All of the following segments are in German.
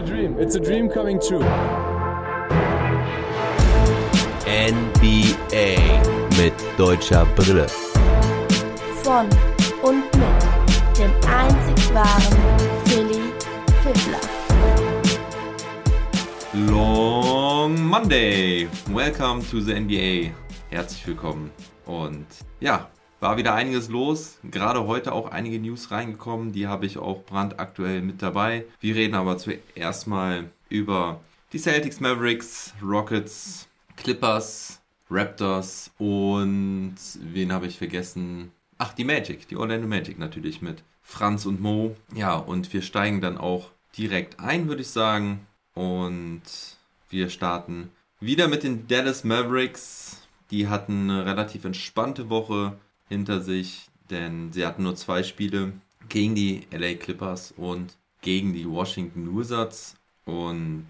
a dream. It's a dream coming true. NBA mit deutscher Brille. Von und mit dem einzig wahren Philly Fiddler. Long Monday. Welcome to the NBA. Herzlich willkommen. Und ja, war wieder einiges los. Gerade heute auch einige News reingekommen. Die habe ich auch brandaktuell mit dabei. Wir reden aber zuerst mal über die Celtics, Mavericks, Rockets, Clippers, Raptors und wen habe ich vergessen? Ach, die Magic, die Orlando Magic natürlich mit Franz und Mo. Ja, und wir steigen dann auch direkt ein, würde ich sagen. Und wir starten wieder mit den Dallas Mavericks. Die hatten eine relativ entspannte Woche hinter sich, denn sie hatten nur zwei Spiele gegen die LA Clippers und gegen die Washington Wizards. Und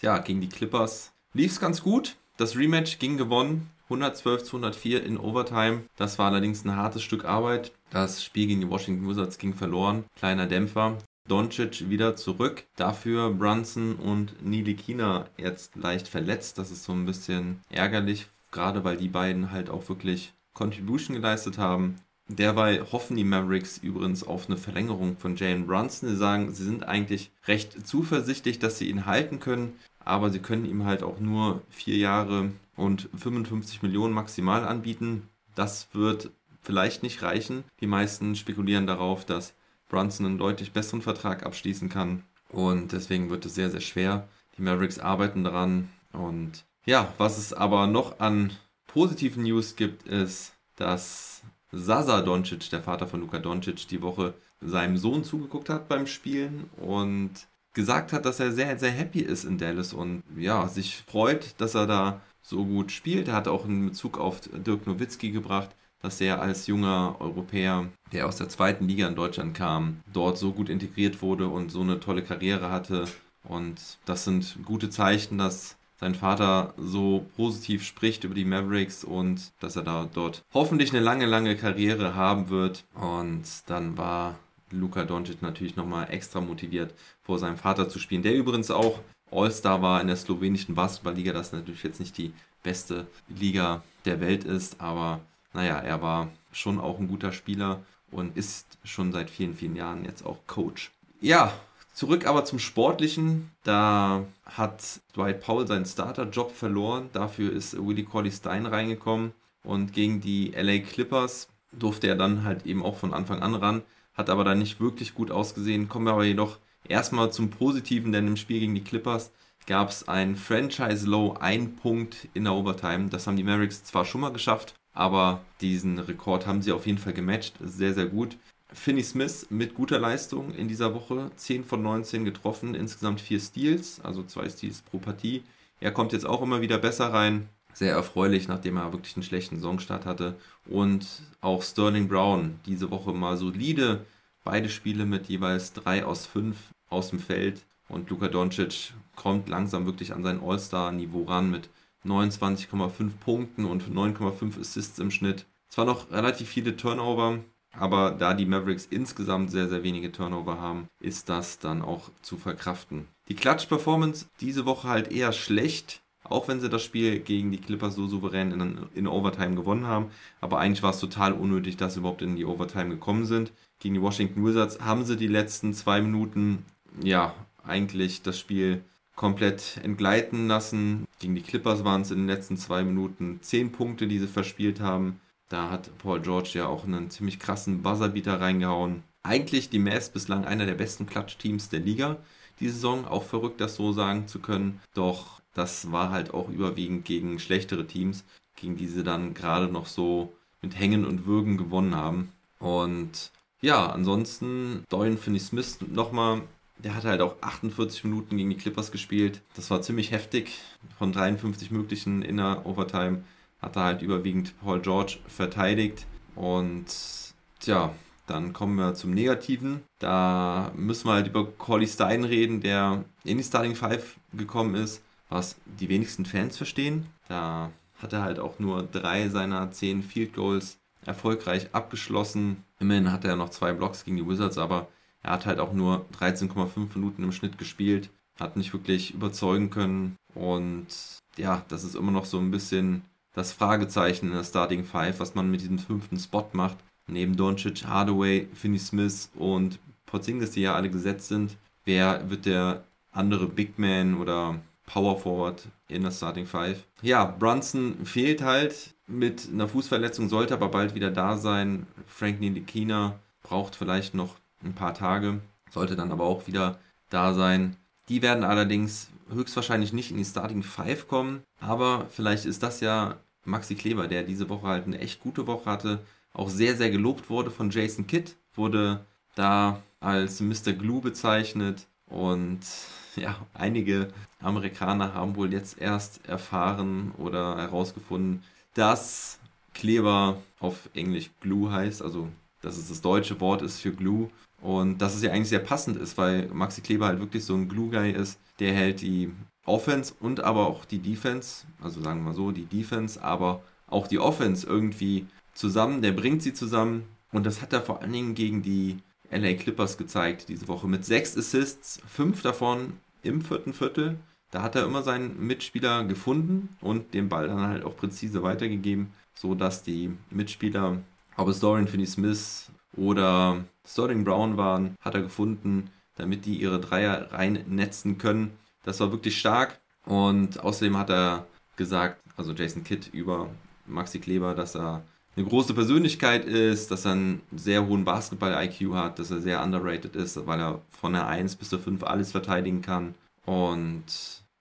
ja, gegen die Clippers lief es ganz gut. Das Rematch ging gewonnen. 112 zu 104 in Overtime. Das war allerdings ein hartes Stück Arbeit. Das Spiel gegen die Washington Wizards ging verloren. Kleiner Dämpfer. Doncic wieder zurück. Dafür Brunson und Nilikina jetzt leicht verletzt. Das ist so ein bisschen ärgerlich, gerade weil die beiden halt auch wirklich Contribution geleistet haben. Derweil hoffen die Mavericks übrigens auf eine Verlängerung von Jalen Brunson. Sie sagen, sie sind eigentlich recht zuversichtlich, dass sie ihn halten können, aber sie können ihm halt auch nur vier Jahre und 55 Millionen maximal anbieten. Das wird vielleicht nicht reichen. Die meisten spekulieren darauf, dass Brunson einen deutlich besseren Vertrag abschließen kann und deswegen wird es sehr, sehr schwer. Die Mavericks arbeiten daran und ja, was es aber noch an positiven News gibt, ist, dass Sasa Doncic, der Vater von Luka Doncic, die Woche seinem Sohn zugeguckt hat beim Spielen und gesagt hat, dass er sehr, sehr happy ist in Dallas und ja, sich freut, dass er da so gut spielt. Er hat auch einen Bezug auf Dirk Nowitzki gebracht, dass er als junger Europäer, der aus der zweiten Liga in Deutschland kam, dort so gut integriert wurde und so eine tolle Karriere hatte. Und das sind gute Zeichen, dass sein Vater so positiv spricht über die Mavericks und dass er da dort hoffentlich eine lange, lange Karriere haben wird. Und dann war Luka Doncic natürlich nochmal extra motiviert, vor seinem Vater zu spielen, der übrigens auch All-Star war in der slowenischen Basketballliga, das natürlich jetzt nicht die beste Liga der Welt ist, aber naja, er war schon auch ein guter Spieler und ist schon seit vielen, vielen Jahren jetzt auch Coach. Ja, Zurück aber zum Sportlichen. Da hat Dwight Powell seinen Starterjob verloren. Dafür ist Willie Corley Stein reingekommen. Und gegen die LA Clippers durfte er dann halt eben auch von Anfang an ran. Hat aber dann nicht wirklich gut ausgesehen. Kommen wir aber jedoch erstmal zum Positiven, denn im Spiel gegen die Clippers gab es ein Franchise-Low, ein Punkt in der Overtime. Das haben die Mavericks zwar schon mal geschafft, aber diesen Rekord haben sie auf jeden Fall gematcht. Sehr, sehr gut. Finney Smith mit guter Leistung in dieser Woche. 10 von 19 getroffen, insgesamt 4 Steals, also 2 Steals pro Partie. Er kommt jetzt auch immer wieder besser rein. Sehr erfreulich, nachdem er wirklich einen schlechten Saisonstart hatte. Und auch Sterling Brown diese Woche mal solide. Beide Spiele mit jeweils 3 aus 5 aus dem Feld. Und Luka Doncic kommt langsam wirklich an sein All-Star-Niveau ran mit 29,5 Punkten und 9,5 Assists im Schnitt. Zwar noch relativ viele Turnover, aber da die Mavericks insgesamt sehr, sehr wenige Turnover haben, ist das dann auch zu verkraften. Die Klatsch-Performance diese Woche halt eher schlecht, auch wenn sie das Spiel gegen die Clippers so souverän in, in Overtime gewonnen haben. Aber eigentlich war es total unnötig, dass sie überhaupt in die Overtime gekommen sind. Gegen die Washington Wizards haben sie die letzten zwei Minuten, ja, eigentlich das Spiel komplett entgleiten lassen. Gegen die Clippers waren es in den letzten zwei Minuten zehn Punkte, die sie verspielt haben. Da hat Paul George ja auch einen ziemlich krassen Buzzerbeater reingehauen. Eigentlich die Mavs bislang einer der besten Klatschteams der Liga die Saison. Auch verrückt, das so sagen zu können. Doch das war halt auch überwiegend gegen schlechtere Teams, gegen die sie dann gerade noch so mit Hängen und Würgen gewonnen haben. Und ja, ansonsten Dorian Finney-Smith nochmal. Der hat halt auch 48 Minuten gegen die Clippers gespielt. Das war ziemlich heftig. Von 53 möglichen in der Overtime hat er halt überwiegend Paul George verteidigt. Und tja, dann kommen wir zum Negativen. Da müssen wir halt über Corley Stein reden, der in die Starting Five gekommen ist, was die wenigsten Fans verstehen. Da hat er halt auch nur drei seiner zehn Field Goals erfolgreich abgeschlossen. Immerhin hat er noch zwei Blocks gegen die Wizards, aber er hat halt auch nur 13,5 Minuten im Schnitt gespielt. hat nicht wirklich überzeugen können. Und ja, das ist immer noch so ein bisschen das Fragezeichen in der Starting Five, was man mit diesem fünften Spot macht. Neben Doncic, Hardaway, Finney Smith und Porzingis, die ja alle gesetzt sind, wer wird der andere Big Man oder Power Forward in der Starting Five? Ja, Brunson fehlt halt mit einer Fußverletzung, sollte aber bald wieder da sein. Frank Ntilikina braucht vielleicht noch ein paar Tage, sollte dann aber auch wieder da sein. Die werden allerdings höchstwahrscheinlich nicht in die Starting Five kommen, aber vielleicht ist das ja Maxi Kleber, der diese Woche halt eine echt gute Woche hatte, auch sehr, sehr gelobt wurde von Jason Kidd, wurde da als Mr. Glue bezeichnet. Und ja, einige Amerikaner haben wohl jetzt erst erfahren oder herausgefunden, dass Kleber auf Englisch Glue heißt, also dass es das deutsche Wort ist für Glue und dass es ja eigentlich sehr passend ist, weil Maxi Kleber halt wirklich so ein Glue-Guy ist, der hält die Offense und aber auch die Defense, also sagen wir mal so, die Defense, aber auch die Offense irgendwie zusammen, der bringt sie zusammen. Und das hat er vor allen Dingen gegen die LA Clippers gezeigt diese Woche. Mit sechs Assists, fünf davon im vierten Viertel. Da hat er immer seinen Mitspieler gefunden und den Ball dann halt auch präzise weitergegeben, sodass die Mitspieler, ob es Dorian Finney-Smith oder Sterling Brown waren, hat er gefunden, damit die ihre Dreier reinnetzen können. Das war wirklich stark und außerdem hat er gesagt, also Jason Kidd über Maxi Kleber, dass er eine große Persönlichkeit ist, dass er einen sehr hohen Basketball-IQ hat, dass er sehr underrated ist, weil er von der 1 bis zur 5 alles verteidigen kann. Und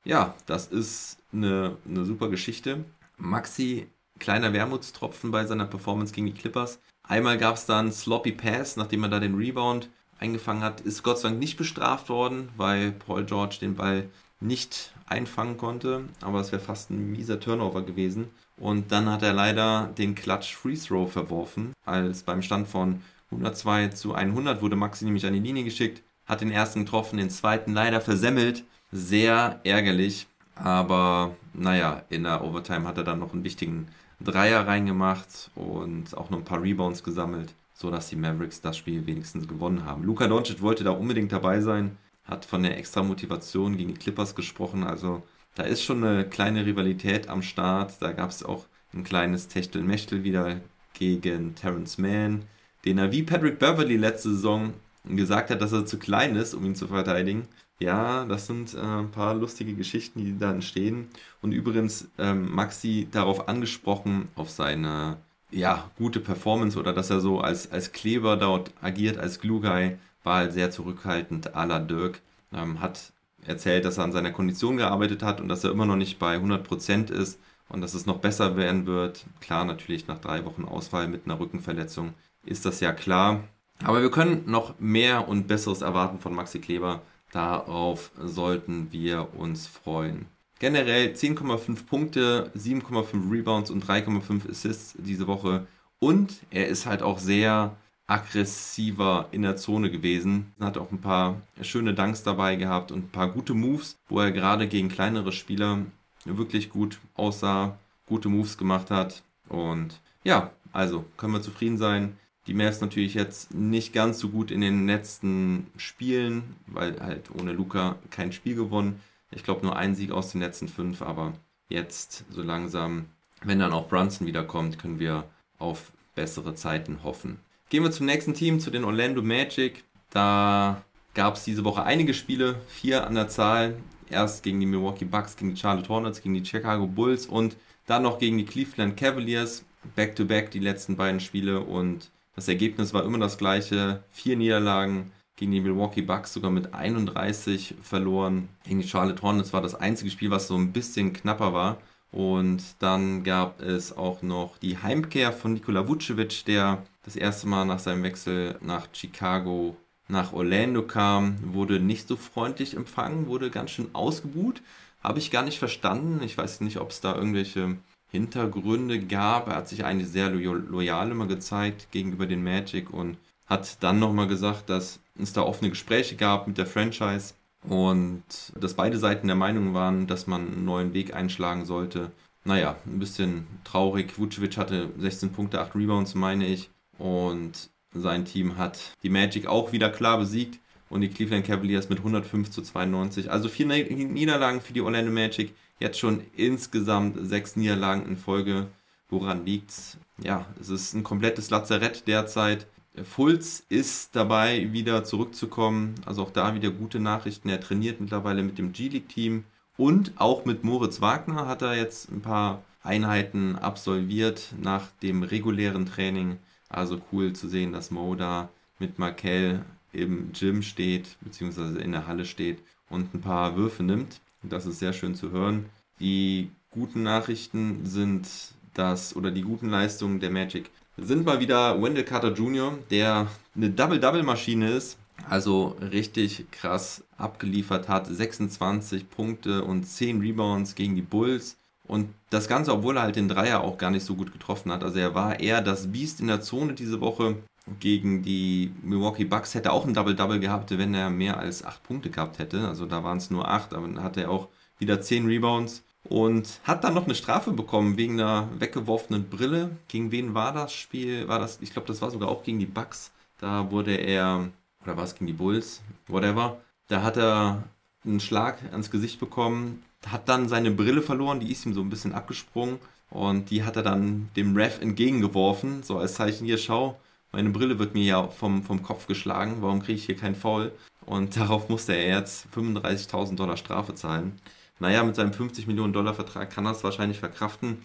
ja, das ist eine, eine super Geschichte. Maxi, kleiner Wermutstropfen bei seiner Performance gegen die Clippers. Einmal gab es dann Sloppy Pass, nachdem er da den Rebound eingefangen hat, ist Gott sei Dank nicht bestraft worden, weil Paul George den Ball nicht einfangen konnte, aber es wäre fast ein mieser Turnover gewesen. Und dann hat er leider den Clutch Free Throw verworfen, als beim Stand von 102 zu 100 wurde Maxi nämlich an die Linie geschickt, hat den ersten getroffen, den zweiten leider versemmelt. Sehr ärgerlich, aber naja, in der Overtime hat er dann noch einen wichtigen Dreier reingemacht und auch noch ein paar Rebounds gesammelt, sodass die Mavericks das Spiel wenigstens gewonnen haben. Luka Doncic wollte da unbedingt dabei sein, hat von der extra Motivation gegen die Clippers gesprochen. Also da ist schon eine kleine Rivalität am Start. Da gab es auch ein kleines Techtelmechtel wieder gegen Terrence Mann, den er wie Patrick Beverly letzte Saison gesagt hat, dass er zu klein ist, um ihn zu verteidigen. Ja, das sind äh, ein paar lustige Geschichten, die da entstehen. Und übrigens, ähm, Maxi darauf angesprochen, auf seine ja, gute Performance oder dass er so als, als Kleber dort agiert, als Glue Guy war halt sehr zurückhaltend à la Dirk. Ähm, hat erzählt, dass er an seiner Kondition gearbeitet hat und dass er immer noch nicht bei 100% ist und dass es noch besser werden wird. Klar, natürlich nach drei Wochen Ausfall mit einer Rückenverletzung ist das ja klar. Aber wir können noch mehr und Besseres erwarten von Maxi Kleber. Darauf sollten wir uns freuen. Generell 10,5 Punkte, 7,5 Rebounds und 3,5 Assists diese Woche. Und er ist halt auch sehr aggressiver in der Zone gewesen. Hat auch ein paar schöne Dunks dabei gehabt und ein paar gute Moves, wo er gerade gegen kleinere Spieler wirklich gut aussah, gute Moves gemacht hat. Und ja, also können wir zufrieden sein. Die Mavs natürlich jetzt nicht ganz so gut in den letzten Spielen, weil halt ohne Luca kein Spiel gewonnen. Ich glaube nur ein Sieg aus den letzten fünf, aber jetzt so langsam, wenn dann auch Brunson wiederkommt, können wir auf bessere Zeiten hoffen. Gehen wir zum nächsten Team, zu den Orlando Magic. Da gab es diese Woche einige Spiele, vier an der Zahl. Erst gegen die Milwaukee Bucks, gegen die Charlotte Hornets, gegen die Chicago Bulls und dann noch gegen die Cleveland Cavaliers. Back-to-back -back die letzten beiden Spiele und das Ergebnis war immer das gleiche. Vier Niederlagen gegen die Milwaukee Bucks, sogar mit 31 verloren. Gegen die Charlotte Hornets war das einzige Spiel, was so ein bisschen knapper war. Und dann gab es auch noch die Heimkehr von Nikola Vucevic, der das erste Mal nach seinem Wechsel nach Chicago nach Orlando kam, wurde nicht so freundlich empfangen, wurde ganz schön ausgebuht. Habe ich gar nicht verstanden. Ich weiß nicht, ob es da irgendwelche Hintergründe gab. Er hat sich eigentlich sehr loyal immer gezeigt gegenüber den Magic und hat dann nochmal gesagt, dass es da offene Gespräche gab mit der Franchise und dass beide Seiten der Meinung waren, dass man einen neuen Weg einschlagen sollte. Naja, ein bisschen traurig. Vucevic hatte 16 Punkte, 8 Rebounds, meine ich. Und sein Team hat die Magic auch wieder klar besiegt. und die Cleveland Cavaliers mit 105 zu 92. Also vier Niederlagen für die Orlando Magic. Jetzt schon insgesamt sechs Niederlagen in Folge. Woran liegt's? Ja, es ist ein komplettes Lazarett derzeit. Fulz ist dabei, wieder zurückzukommen. Also auch da wieder gute Nachrichten. Er trainiert mittlerweile mit dem G-League-Team und auch mit Moritz Wagner hat er jetzt ein paar Einheiten absolviert nach dem regulären Training. Also cool zu sehen, dass Mo da mit Markel im Gym steht, beziehungsweise in der Halle steht und ein paar Würfe nimmt. Das ist sehr schön zu hören. Die guten Nachrichten sind dass, oder die guten Leistungen der Magic sind mal wieder Wendell Carter Jr., der eine Double-Double-Maschine ist. Also richtig krass abgeliefert hat. 26 Punkte und 10 Rebounds gegen die Bulls. Und das Ganze, obwohl er halt den Dreier auch gar nicht so gut getroffen hat. Also er war eher das Biest in der Zone diese Woche gegen die Milwaukee Bucks. Hätte auch ein Double-Double gehabt, wenn er mehr als 8 Punkte gehabt hätte. Also da waren es nur 8, aber dann hatte er auch wieder 10 Rebounds und hat dann noch eine Strafe bekommen wegen einer weggeworfenen Brille. Gegen wen war das Spiel? War das, ich glaube, das war sogar auch gegen die Bucks. Da wurde er, oder war es gegen die Bulls? Whatever. Da hat er einen Schlag ans Gesicht bekommen, hat dann seine Brille verloren, die ist ihm so ein bisschen abgesprungen und die hat er dann dem Ref entgegengeworfen, so als Zeichen hier, schau, meine Brille wird mir ja vom, vom Kopf geschlagen, warum kriege ich hier keinen Foul? Und darauf musste er jetzt 35.000 Dollar Strafe zahlen naja, mit seinem 50 Millionen Dollar Vertrag kann er es wahrscheinlich verkraften.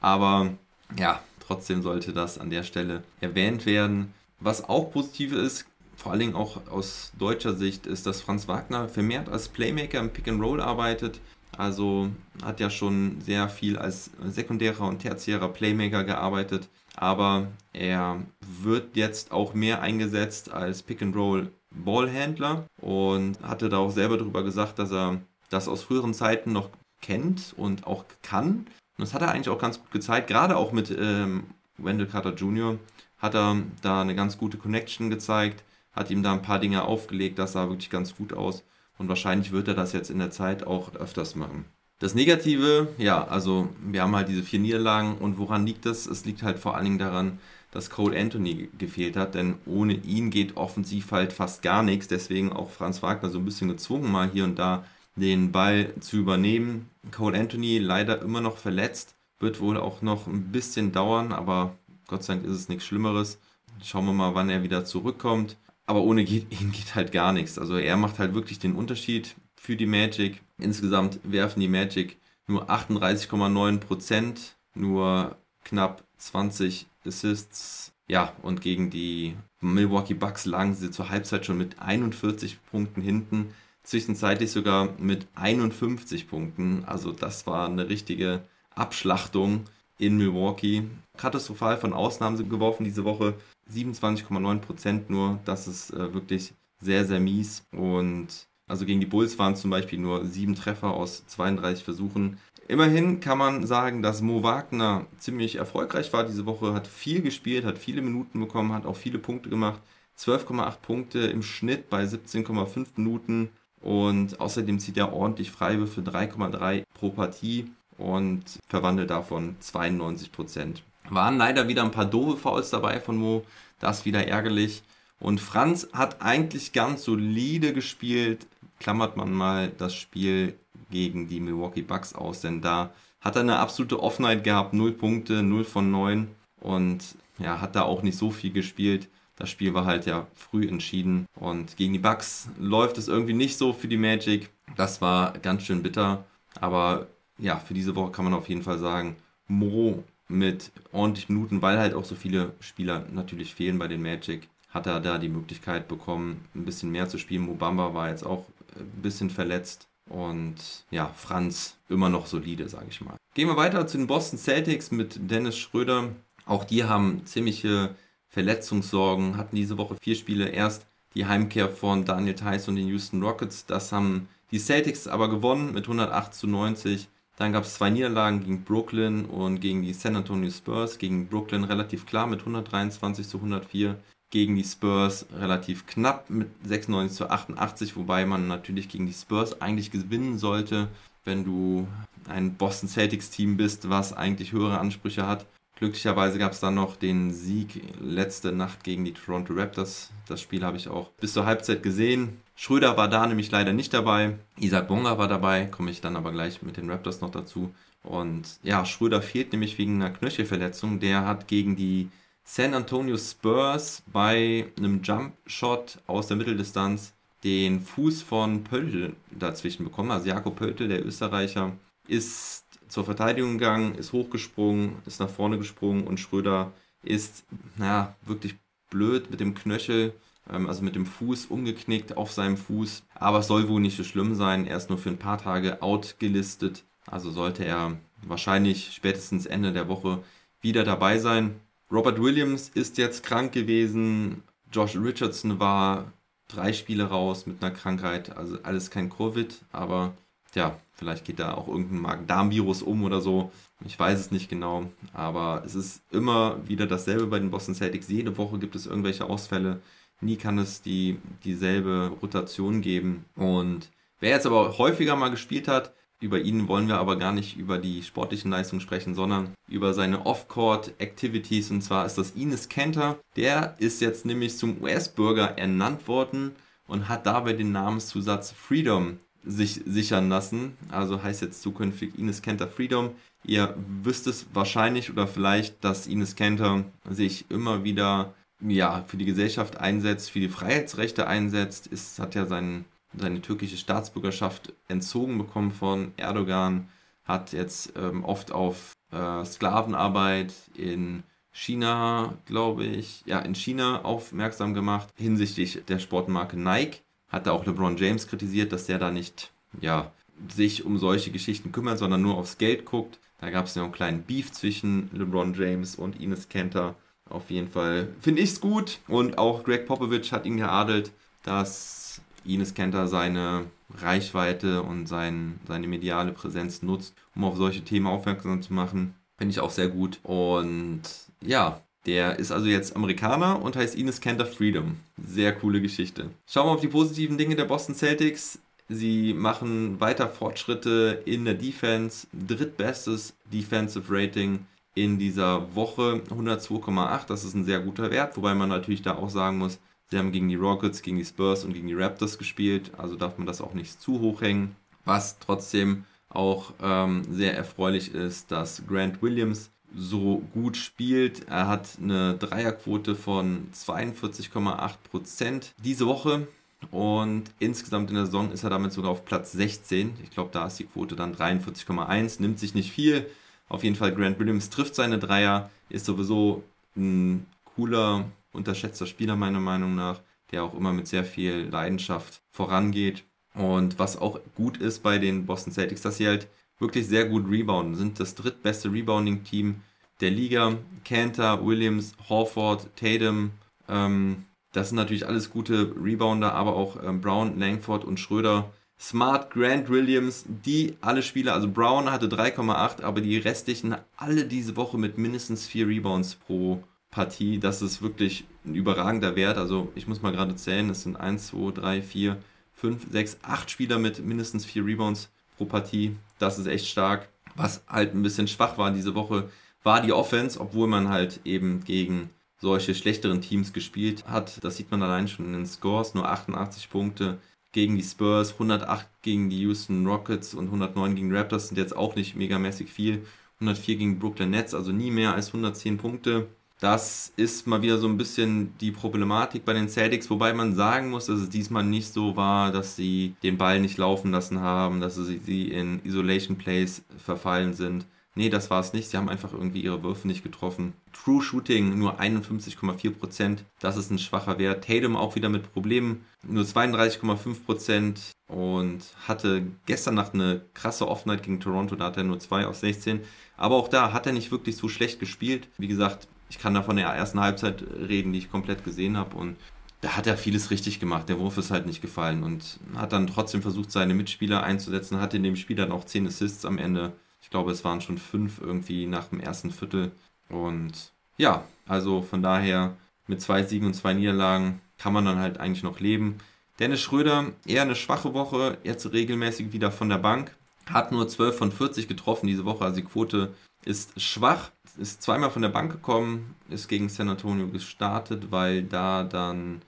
Aber ja, trotzdem sollte das an der Stelle erwähnt werden. Was auch positiv ist, vor allen Dingen auch aus deutscher Sicht, ist, dass Franz Wagner vermehrt als Playmaker im Pick and Roll arbeitet. Also hat ja schon sehr viel als sekundärer und tertiärer Playmaker gearbeitet, aber er wird jetzt auch mehr eingesetzt als Pick and Roll Ballhändler und hatte da auch selber darüber gesagt, dass er das aus früheren Zeiten noch kennt und auch kann. Und das hat er eigentlich auch ganz gut gezeigt, gerade auch mit ähm, Wendell Carter Jr. hat er da eine ganz gute Connection gezeigt, hat ihm da ein paar Dinge aufgelegt, das sah wirklich ganz gut aus. Und wahrscheinlich wird er das jetzt in der Zeit auch öfters machen. Das Negative, ja, also wir haben halt diese vier Niederlagen und woran liegt das? Es liegt halt vor allen Dingen daran, dass Cole Anthony gefehlt hat, denn ohne ihn geht offensiv halt fast gar nichts. Deswegen auch Franz Wagner so ein bisschen gezwungen, mal hier und da den Ball zu übernehmen. Cole Anthony leider immer noch verletzt, wird wohl auch noch ein bisschen dauern, aber Gott sei Dank ist es nichts Schlimmeres. Schauen wir mal, wann er wieder zurückkommt. Aber ohne ihn geht halt gar nichts. Also er macht halt wirklich den Unterschied für die Magic. Insgesamt werfen die Magic nur 38,9% nur knapp 20 Assists. Ja, und gegen die Milwaukee Bucks lagen sie zur Halbzeit schon mit 41 Punkten hinten zwischenzeitlich sogar mit 51 Punkten. Also das war eine richtige Abschlachtung in Milwaukee. Katastrophal von Ausnahmen geworfen diese Woche. 27,9% nur. Das ist äh, wirklich sehr, sehr mies. Und also gegen die Bulls waren zum Beispiel nur sieben Treffer aus 32 Versuchen. Immerhin kann man sagen, dass Mo Wagner ziemlich erfolgreich war diese Woche, hat viel gespielt, hat viele Minuten bekommen, hat auch viele Punkte gemacht. 12,8 Punkte im Schnitt bei 17,5 Minuten. Und außerdem zieht er ordentlich Freiwürfe 3,3 pro Partie und verwandelt davon 92 Prozent. Waren leider wieder ein paar doofe Fouls dabei von Mo, das wieder ärgerlich. Und Franz hat eigentlich ganz solide gespielt. Klammert man mal das Spiel gegen die Milwaukee Bucks aus, denn da hat er eine absolute Offenheit gehabt, 0 Punkte, 0 von 9 und ja, hat da auch nicht so viel gespielt. Das Spiel war halt ja früh entschieden und gegen die Bucks läuft es irgendwie nicht so für die Magic. Das war ganz schön bitter, aber ja, für diese Woche kann man auf jeden Fall sagen, Mo mit ordentlichen Minuten, weil halt auch so viele Spieler natürlich fehlen bei den Magic, hat er da die Möglichkeit bekommen, ein bisschen mehr zu spielen. Mobamba war jetzt auch ein bisschen verletzt und ja, Franz immer noch solide, sage ich mal. Gehen wir weiter zu den Boston Celtics mit Dennis Schröder. Auch die haben ziemliche Verletzungssorgen, hatten diese Woche vier Spiele. Erst die Heimkehr von Daniel Theiss und den Houston Rockets. Das haben die Celtics aber gewonnen mit 108 zu 90. Dann gab es zwei Niederlagen gegen Brooklyn und gegen die San Antonio Spurs. Gegen Brooklyn relativ klar mit 123 zu 104. Gegen die Spurs relativ knapp mit 96 zu 88, wobei man natürlich gegen die Spurs eigentlich gewinnen sollte, wenn du ein Boston Celtics Team bist, was eigentlich höhere Ansprüche hat. Glücklicherweise gab es dann noch den Sieg letzte Nacht gegen die Toronto Raptors. Das Spiel habe ich auch bis zur Halbzeit gesehen. Schröder war da nämlich leider nicht dabei. Isaac Bonga war dabei, komme ich dann aber gleich mit den Raptors noch dazu. Und ja, Schröder fehlt nämlich wegen einer Knöchelverletzung. Der hat gegen die San Antonio Spurs bei einem Jump Shot aus der Mitteldistanz den Fuß von Pöltl dazwischen bekommen. Also Jakob Pöltl, der Österreicher, ist zur Verteidigung gegangen, ist hochgesprungen, ist nach vorne gesprungen und Schröder ist, naja, wirklich blöd mit dem Knöchel, ähm, also mit dem Fuß umgeknickt auf seinem Fuß. Aber es soll wohl nicht so schlimm sein. Er ist nur für ein paar Tage out gelistet. Also sollte er wahrscheinlich spätestens Ende der Woche wieder dabei sein. Robert Williams ist jetzt krank gewesen. Josh Richardson war drei Spiele raus mit einer Krankheit. Also alles kein Covid, aber ja, vielleicht geht da auch irgendein Magen-Darm-Virus um oder so. Ich weiß es nicht genau, aber es ist immer wieder dasselbe bei den Boston Celtics. Jede Woche gibt es irgendwelche Ausfälle. Nie kann es die, dieselbe Rotation geben. Und wer jetzt aber häufiger mal gespielt hat, über ihn wollen wir aber gar nicht über die sportlichen Leistungen sprechen, sondern über seine Off-Court-Activities. Und zwar ist das Ines Kenter. Der ist jetzt nämlich zum US-Bürger ernannt worden und hat dabei den Namenszusatz Freedom sich sichern lassen. Also heißt jetzt zukünftig Ines Kenter Freedom. Ihr wisst es wahrscheinlich oder vielleicht, dass Ines Kenter sich immer wieder ja, für die Gesellschaft einsetzt, für die Freiheitsrechte einsetzt. Ist, hat ja seinen, seine türkische Staatsbürgerschaft entzogen bekommen von Erdogan, hat jetzt ähm, oft auf äh, Sklavenarbeit in China, glaube ich, ja, in China aufmerksam gemacht hinsichtlich der Sportmarke Nike hat da auch LeBron James kritisiert, dass der da nicht, ja, sich um solche Geschichten kümmert, sondern nur aufs Geld guckt. Da gab es ja einen kleinen Beef zwischen LeBron James und Ines Kenter. Auf jeden Fall finde ich es gut und auch Greg Popovich hat ihn geadelt, dass Ines Kenter seine Reichweite und sein, seine mediale Präsenz nutzt, um auf solche Themen aufmerksam zu machen. Finde ich auch sehr gut. Und ja, der ist also jetzt Amerikaner und heißt Ines Kanter Freedom. Sehr coole Geschichte. Schauen wir auf die positiven Dinge der Boston Celtics. Sie machen weiter Fortschritte in der Defense. Drittbestes Defensive Rating in dieser Woche 102,8. Das ist ein sehr guter Wert, wobei man natürlich da auch sagen muss, sie haben gegen die Rockets, gegen die Spurs und gegen die Raptors gespielt. Also darf man das auch nicht zu hoch hängen. Was trotzdem auch ähm, sehr erfreulich ist, dass Grant Williams so gut spielt. Er hat eine Dreierquote von 42,8% diese Woche und insgesamt in der Saison ist er damit sogar auf Platz 16. Ich glaube, da ist die Quote dann 43,1, nimmt sich nicht viel. Auf jeden Fall, Grant Williams trifft seine Dreier, ist sowieso ein cooler, unterschätzter Spieler meiner Meinung nach, der auch immer mit sehr viel Leidenschaft vorangeht. Und was auch gut ist bei den Boston Celtics, dass sie halt wirklich sehr gut rebounden, sind das drittbeste Rebounding-Team der Liga. Cantor, Williams, Horford, Tatum, ähm, das sind natürlich alles gute Rebounder, aber auch ähm, Brown, Langford und Schröder. Smart, Grant Williams, die alle Spieler, also Brown hatte 3,8, aber die restlichen alle diese Woche mit mindestens 4 Rebounds pro Partie. Das ist wirklich ein überragender Wert. Also ich muss mal gerade zählen, es sind 1, 2, 3, 4, 5, 6, 8 Spieler mit mindestens 4 Rebounds pro Partie. Das ist echt stark. Was halt ein bisschen schwach war diese Woche, war die Offense, obwohl man halt eben gegen solche schlechteren Teams gespielt hat. Das sieht man allein schon in den Scores. Nur 88 Punkte gegen die Spurs, 108 gegen die Houston Rockets und 109 gegen Raptors sind jetzt auch nicht megamäßig viel. 104 gegen Brooklyn Nets, also nie mehr als 110 Punkte. Das ist mal wieder so ein bisschen die Problematik bei den Celtics, wobei man sagen muss, dass es diesmal nicht so war, dass sie den Ball nicht laufen lassen haben, dass sie in Isolation Plays verfallen sind. Nee, das war es nicht. Sie haben einfach irgendwie ihre Würfe nicht getroffen. True Shooting nur 51,4%. Das ist ein schwacher Wert. Tatum auch wieder mit Problemen. Nur 32,5% und hatte gestern Nacht eine krasse Offenheit gegen Toronto. Da hat er nur 2 aus 16. Aber auch da hat er nicht wirklich so schlecht gespielt. Wie gesagt, ich kann da von der ersten Halbzeit reden, die ich komplett gesehen habe und da hat er vieles richtig gemacht. Der Wurf ist halt nicht gefallen und hat dann trotzdem versucht, seine Mitspieler einzusetzen, hat in dem Spiel dann auch 10 Assists am Ende. Ich glaube, es waren schon 5 irgendwie nach dem ersten Viertel. Und ja, also von daher mit zwei Siegen und zwei Niederlagen kann man dann halt eigentlich noch leben. Dennis Schröder, eher eine schwache Woche, jetzt regelmäßig wieder von der Bank. hat nur 12 von 40 getroffen diese Woche, also die Quote ist schwach, ist zweimal von der Bank gekommen, ist gegen San Antonio gestartet, weil da dann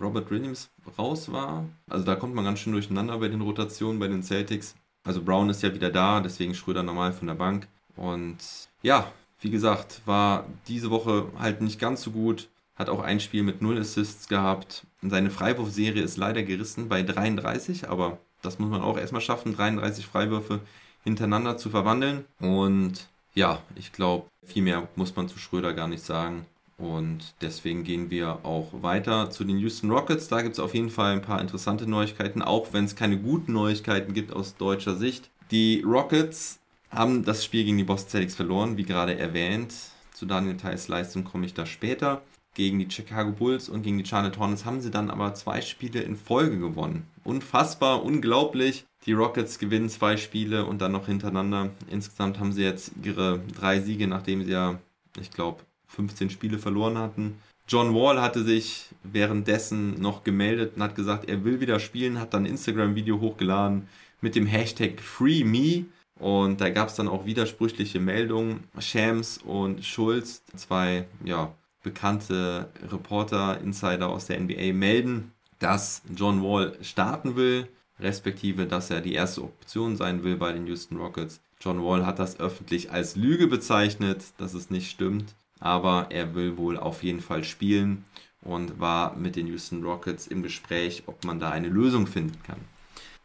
Robert Williams raus war. Also da kommt man ganz schön durcheinander bei den Rotationen bei den Celtics. Also Brown ist ja wieder da, deswegen Schröder normal von der Bank. Und ja, wie gesagt, war diese Woche halt nicht ganz so gut. Hat auch ein Spiel mit 0 Assists gehabt. Seine Freiwurfserie ist leider gerissen bei 33, aber das muss man auch erstmal schaffen, 33 Freiwürfe hintereinander zu verwandeln. Und ja, ich glaube, viel mehr muss man zu Schröder gar nicht sagen. Und deswegen gehen wir auch weiter zu den Houston Rockets. Da gibt es auf jeden Fall ein paar interessante Neuigkeiten, auch wenn es keine guten Neuigkeiten gibt aus deutscher Sicht. Die Rockets haben das Spiel gegen die Boston Celtics verloren, wie gerade erwähnt. Zu Daniel Theis Leistung komme ich da später. Gegen die Chicago Bulls und gegen die Charlotte Hornets haben sie dann aber zwei Spiele in Folge gewonnen. Unfassbar, unglaublich. Die Rockets gewinnen zwei Spiele und dann noch hintereinander. Insgesamt haben sie jetzt ihre drei Siege, nachdem sie ja, ich glaube, 15 Spiele verloren hatten. John Wall hatte sich währenddessen noch gemeldet und hat gesagt, er will wieder spielen, hat dann ein Instagram-Video hochgeladen mit dem Hashtag FreeMe. Und da gab es dann auch widersprüchliche Meldungen. Shams und Schulz, zwei ja, bekannte Reporter, Insider aus der NBA, melden, dass John Wall starten will, respektive dass er die erste Option sein will bei den Houston Rockets. John Wall hat das öffentlich als Lüge bezeichnet, dass es nicht stimmt aber er will wohl auf jeden Fall spielen und war mit den Houston Rockets im Gespräch, ob man da eine Lösung finden kann.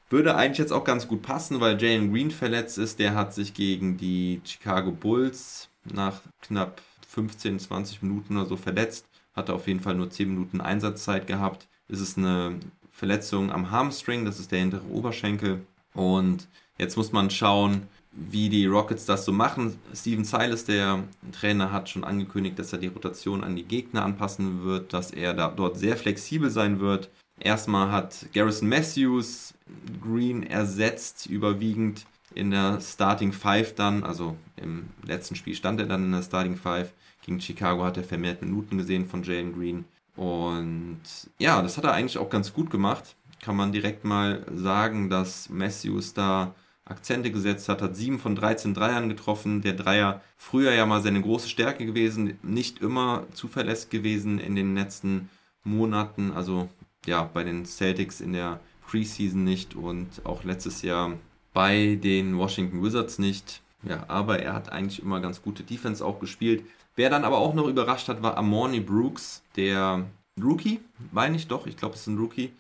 Würde eigentlich jetzt auch ganz gut passen, weil Jalen Green verletzt ist. Der hat sich gegen die Chicago Bulls nach knapp 15, 20 Minuten oder so verletzt. Hatte auf jeden Fall nur 10 Minuten Einsatzzeit gehabt. Es ist eine Verletzung am Hamstring, das ist der hintere Oberschenkel. Und jetzt muss man schauen, wie die Rockets das so machen. Steven Silas, der Trainer, hat schon angekündigt, dass er die Rotation an die Gegner anpassen wird, dass er da dort sehr flexibel sein wird. Erstmal hat Garrison Matthews Green ersetzt, überwiegend in der Starting Five dann, also im letzten Spiel stand er dann in der Starting Five. Gegen Chicago hat er vermehrt Minuten gesehen von Jalen Green. Und ja, das hat er eigentlich auch ganz gut gemacht. Kann man direkt mal sagen, dass Matthews da Akzente gesetzt hat, hat 7 von 13 Dreiern getroffen. Der Dreier früher ja mal seine große Stärke gewesen, nicht immer zuverlässig gewesen in den letzten Monaten, also ja, bei den Celtics in der Preseason nicht und auch letztes Jahr bei den Washington Wizards nicht. Ja, aber er hat eigentlich immer ganz gute Defense auch gespielt. Wer dann aber auch noch überrascht hat, war Amorni Brooks, der Rookie, meine ich doch, ich glaube, es ist ein Rookie,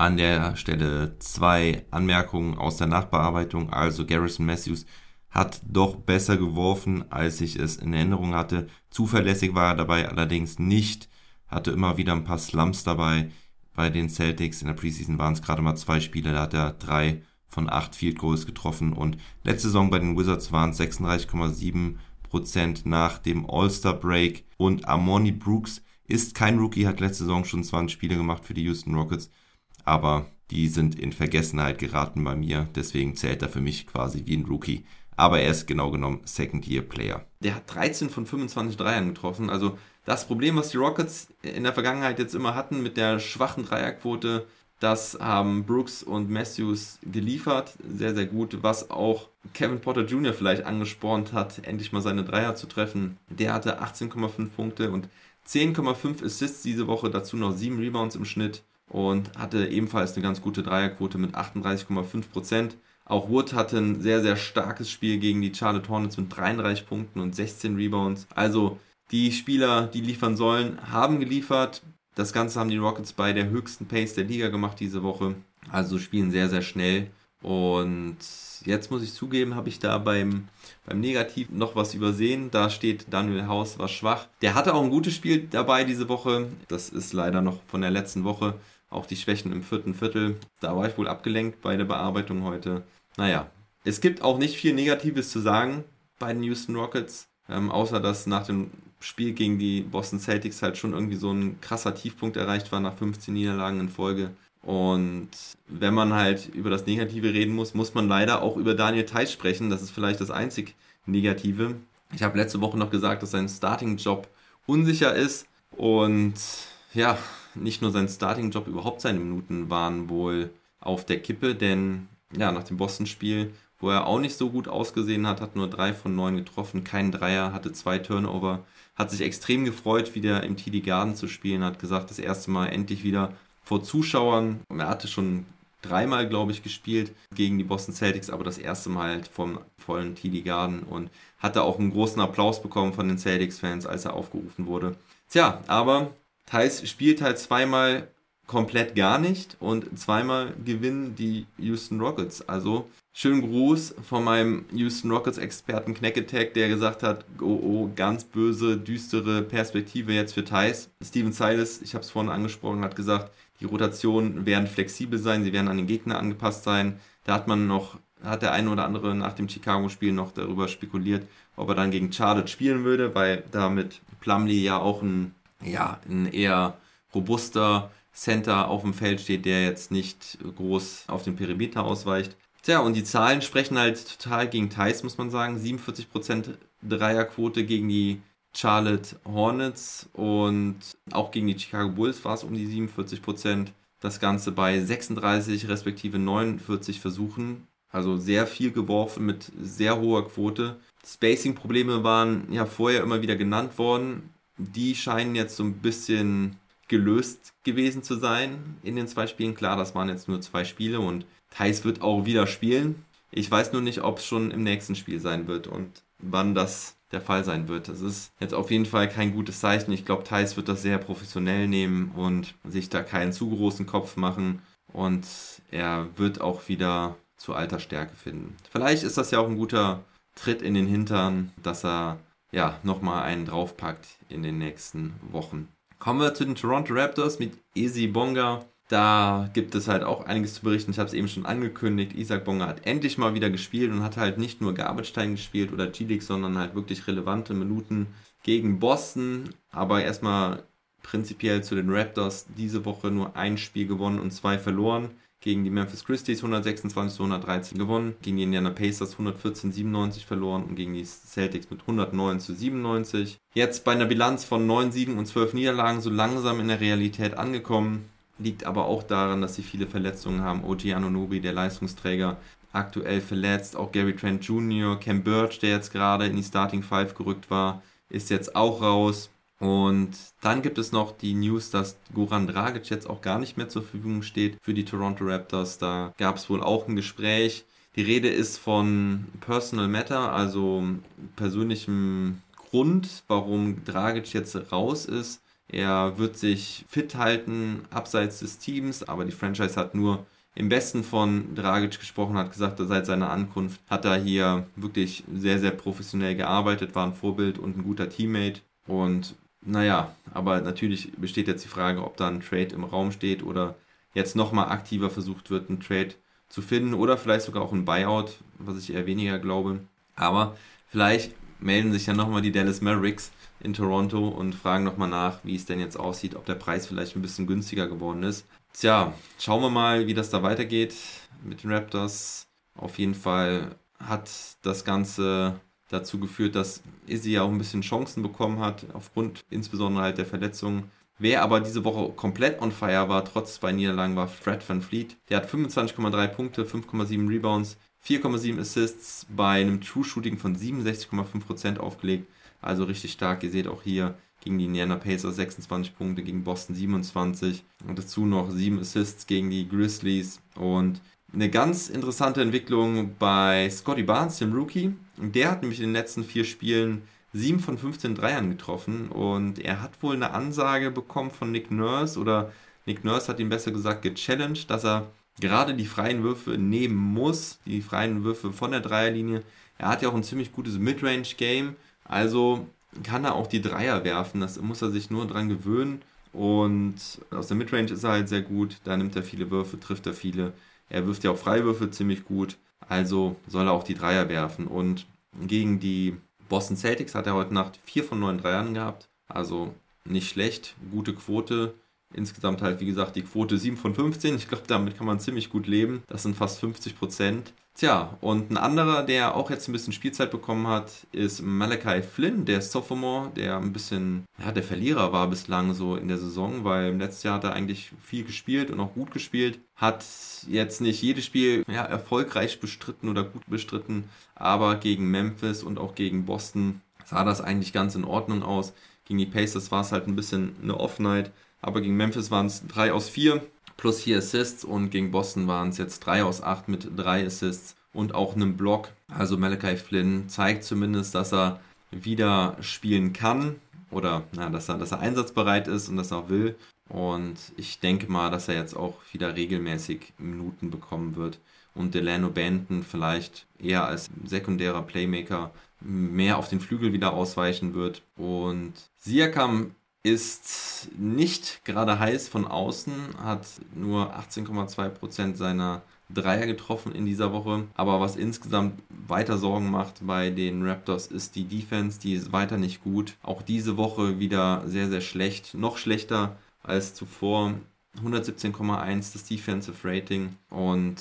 an der Stelle zwei Anmerkungen aus der Nachbearbeitung. Also Garrison Matthews hat doch besser geworfen, als ich es in Erinnerung hatte. Zuverlässig war er dabei allerdings nicht. Hatte immer wieder ein paar Slumps dabei. Bei den Celtics in der Preseason waren es gerade mal zwei Spiele, da hat er drei von acht Field Goals getroffen. Und letzte Saison bei den Wizards waren es 36,7% nach dem All-Star Break. Und Amoni Brooks ist kein Rookie, hat letzte Saison schon 20 Spiele gemacht für die Houston Rockets aber die sind in Vergessenheit geraten bei mir. Deswegen zählt er für mich quasi wie ein Rookie. Aber er ist genau genommen Second-Year-Player. Der hat 13 von 25 Dreiern getroffen. Also das Problem, was die Rockets in der Vergangenheit jetzt immer hatten mit der schwachen Dreierquote, das haben Brooks und Matthews geliefert. Sehr, sehr gut. Was auch Kevin Potter Jr. vielleicht angespornt hat, endlich mal seine Dreier zu treffen. Der hatte 18,5 Punkte und 10,5 Assists diese Woche. Dazu noch 7 Rebounds im Schnitt und hatte ebenfalls eine ganz gute Dreierquote mit 38,5%. Auch Wood hatte ein sehr, sehr starkes Spiel gegen die Charlotte Hornets mit 33 Punkten und 16 Rebounds. Also die Spieler, die liefern sollen, haben geliefert. Das Ganze haben die Rockets bei der höchsten Pace der Liga gemacht diese Woche. Also spielen sehr, sehr schnell. Und jetzt muss ich zugeben, habe ich da beim, beim Negativ noch was übersehen. Da steht Daniel Haus war schwach. Der hatte auch ein gutes Spiel dabei diese Woche. Das ist leider noch von der letzten Woche auch die Schwächen im vierten Viertel. Da war ich wohl abgelenkt bei der Bearbeitung heute. Naja, es gibt auch nicht viel Negatives zu sagen bei den Houston Rockets, ähm, außer dass nach dem Spiel gegen die Boston Celtics halt schon irgendwie so ein krasser Tiefpunkt erreicht war nach 15 Niederlagen in Folge. Und wenn man halt über das Negative reden muss, muss man leider auch über Daniel Theiss sprechen. Das ist vielleicht das einzig Negative. Ich habe letzte Woche noch gesagt, dass sein Starting-Job unsicher ist. Und ja, nicht nur sein Starting-Job, überhaupt seine Minuten waren wohl auf der Kippe, denn ja, nach dem Boston-Spiel wo er auch nicht so gut ausgesehen hat, hat nur drei von neun getroffen, kein Dreier, hatte zwei Turnover, hat sich extrem gefreut, wieder im TD Garden zu spielen, hat gesagt, das erste Mal endlich wieder vor Zuschauern. Er hatte schon dreimal, glaube ich, gespielt gegen die Boston Celtics, aber das erste Mal halt vom vollen TD Garden und hatte auch einen großen Applaus bekommen von den Celtics-Fans, als er aufgerufen wurde. Tja, aber Thais spielt halt zweimal komplett gar nicht und zweimal gewinnen die Houston Rockets. Also schönen Gruß von meinem Houston Rockets Experten Knacketag, der gesagt hat, oh oh, ganz böse, düstere Perspektive jetzt für Thais. Steven Silas, ich habe es vorhin angesprochen, hat gesagt, die Rotationen werden flexibel sein, sie werden an den Gegner angepasst sein. Da hat man noch, hat der eine oder andere nach dem Chicago-Spiel noch darüber spekuliert, ob er dann gegen Charlotte spielen würde, weil damit Plumlee ja auch ein, ja, ein eher robuster Center auf dem Feld steht, der jetzt nicht groß auf den Perimeter ausweicht. Tja, und die Zahlen sprechen halt total gegen Thais, muss man sagen. 47% Dreierquote gegen die Charlotte Hornets und auch gegen die Chicago Bulls war es um die 47%. Das Ganze bei 36 respektive 49 Versuchen. Also sehr viel geworfen mit sehr hoher Quote. Spacing-Probleme waren ja vorher immer wieder genannt worden. Die scheinen jetzt so ein bisschen gelöst gewesen zu sein in den zwei Spielen. Klar, das waren jetzt nur zwei Spiele und Thais wird auch wieder spielen. Ich weiß nur nicht, ob es schon im nächsten Spiel sein wird und wann das der Fall sein wird. Das ist jetzt auf jeden Fall kein gutes Zeichen. Ich glaube, Thais wird das sehr professionell nehmen und sich da keinen zu großen Kopf machen. Und er wird auch wieder zu alter Stärke finden. Vielleicht ist das ja auch ein guter Tritt in den Hintern, dass er ja nochmal einen draufpackt in den nächsten Wochen. Kommen wir zu den Toronto Raptors mit Easy Bonga. Da gibt es halt auch einiges zu berichten. Ich habe es eben schon angekündigt. Isaac Bonga hat endlich mal wieder gespielt und hat halt nicht nur Garbage Time gespielt oder G-League, sondern halt wirklich relevante Minuten gegen Boston. Aber erstmal prinzipiell zu den Raptors. Diese Woche nur ein Spiel gewonnen und zwei verloren. Gegen die Memphis Christies 126 zu 113 gewonnen. Gegen die Indiana Pacers 114 97 verloren und gegen die Celtics mit 109 zu 97. Jetzt bei einer Bilanz von 9 Siegen und 12 Niederlagen so langsam in der Realität angekommen liegt aber auch daran, dass sie viele Verletzungen haben. OG Anunobi, der Leistungsträger, aktuell verletzt. Auch Gary Trent Jr., Cam Birch, der jetzt gerade in die Starting Five gerückt war, ist jetzt auch raus. Und dann gibt es noch die News, dass Goran Dragic jetzt auch gar nicht mehr zur Verfügung steht für die Toronto Raptors. Da gab es wohl auch ein Gespräch. Die Rede ist von Personal Matter, also persönlichem Grund, warum Dragic jetzt raus ist. Er wird sich fit halten abseits des Teams, aber die Franchise hat nur im Besten von Dragic gesprochen, hat gesagt, seit seiner Ankunft hat er hier wirklich sehr, sehr professionell gearbeitet, war ein Vorbild und ein guter Teammate. Und naja, aber natürlich besteht jetzt die Frage, ob da ein Trade im Raum steht oder jetzt nochmal aktiver versucht wird, einen Trade zu finden oder vielleicht sogar auch ein Buyout, was ich eher weniger glaube. Aber vielleicht melden sich ja nochmal die Dallas Mavericks in Toronto und fragen nochmal nach, wie es denn jetzt aussieht, ob der Preis vielleicht ein bisschen günstiger geworden ist. Tja, schauen wir mal, wie das da weitergeht mit den Raptors. Auf jeden Fall hat das Ganze dazu geführt, dass Izzy ja auch ein bisschen Chancen bekommen hat, aufgrund insbesondere halt der Verletzungen. Wer aber diese Woche komplett on fire war, trotz zwei Niederlagen, war Fred Van Fleet. Der hat 25,3 Punkte, 5,7 Rebounds, 4,7 Assists bei einem True Shooting von 67,5% aufgelegt. Also richtig stark. Ihr seht auch hier gegen die Indiana Pacers 26 Punkte, gegen Boston 27 und dazu noch 7 Assists gegen die Grizzlies und eine ganz interessante Entwicklung bei Scotty Barnes, dem Rookie. Der hat nämlich in den letzten vier Spielen 7 von 15 Dreiern getroffen und er hat wohl eine Ansage bekommen von Nick Nurse oder Nick Nurse hat ihm besser gesagt gechallenged, dass er gerade die freien Würfe nehmen muss, die freien Würfe von der Dreierlinie. Er hat ja auch ein ziemlich gutes Midrange-Game also kann er auch die Dreier werfen. Das muss er sich nur dran gewöhnen. Und aus der Midrange ist er halt sehr gut. Da nimmt er viele Würfe, trifft er viele. Er wirft ja auch Freiwürfe ziemlich gut. Also soll er auch die Dreier werfen. Und gegen die Boston Celtics hat er heute Nacht 4 von 9 Dreiern gehabt. Also nicht schlecht. Gute Quote Insgesamt halt, wie gesagt, die Quote 7 von 15. Ich glaube, damit kann man ziemlich gut leben. Das sind fast 50 Prozent. Tja, und ein anderer, der auch jetzt ein bisschen Spielzeit bekommen hat, ist Malachi Flynn, der Sophomore, der ein bisschen, ja, der Verlierer war bislang so in der Saison, weil im letzten Jahr hat er eigentlich viel gespielt und auch gut gespielt. Hat jetzt nicht jedes Spiel ja, erfolgreich bestritten oder gut bestritten, aber gegen Memphis und auch gegen Boston sah das eigentlich ganz in Ordnung aus. Gegen die Pacers war es halt ein bisschen eine Offenheit. Aber gegen Memphis waren es 3 aus 4 plus 4 Assists und gegen Boston waren es jetzt 3 aus 8 mit 3 Assists und auch einem Block. Also Malachi Flynn zeigt zumindest, dass er wieder spielen kann oder na, dass, er, dass er einsatzbereit ist und das auch will. Und ich denke mal, dass er jetzt auch wieder regelmäßig Minuten bekommen wird. Und Delano Banton vielleicht eher als sekundärer Playmaker mehr auf den Flügel wieder ausweichen wird. Und Siakam ist nicht gerade heiß von außen, hat nur 18,2% seiner Dreier getroffen in dieser Woche. Aber was insgesamt weiter Sorgen macht bei den Raptors ist die Defense, die ist weiter nicht gut. Auch diese Woche wieder sehr, sehr schlecht. Noch schlechter als zuvor. 117,1 das Defensive Rating. Und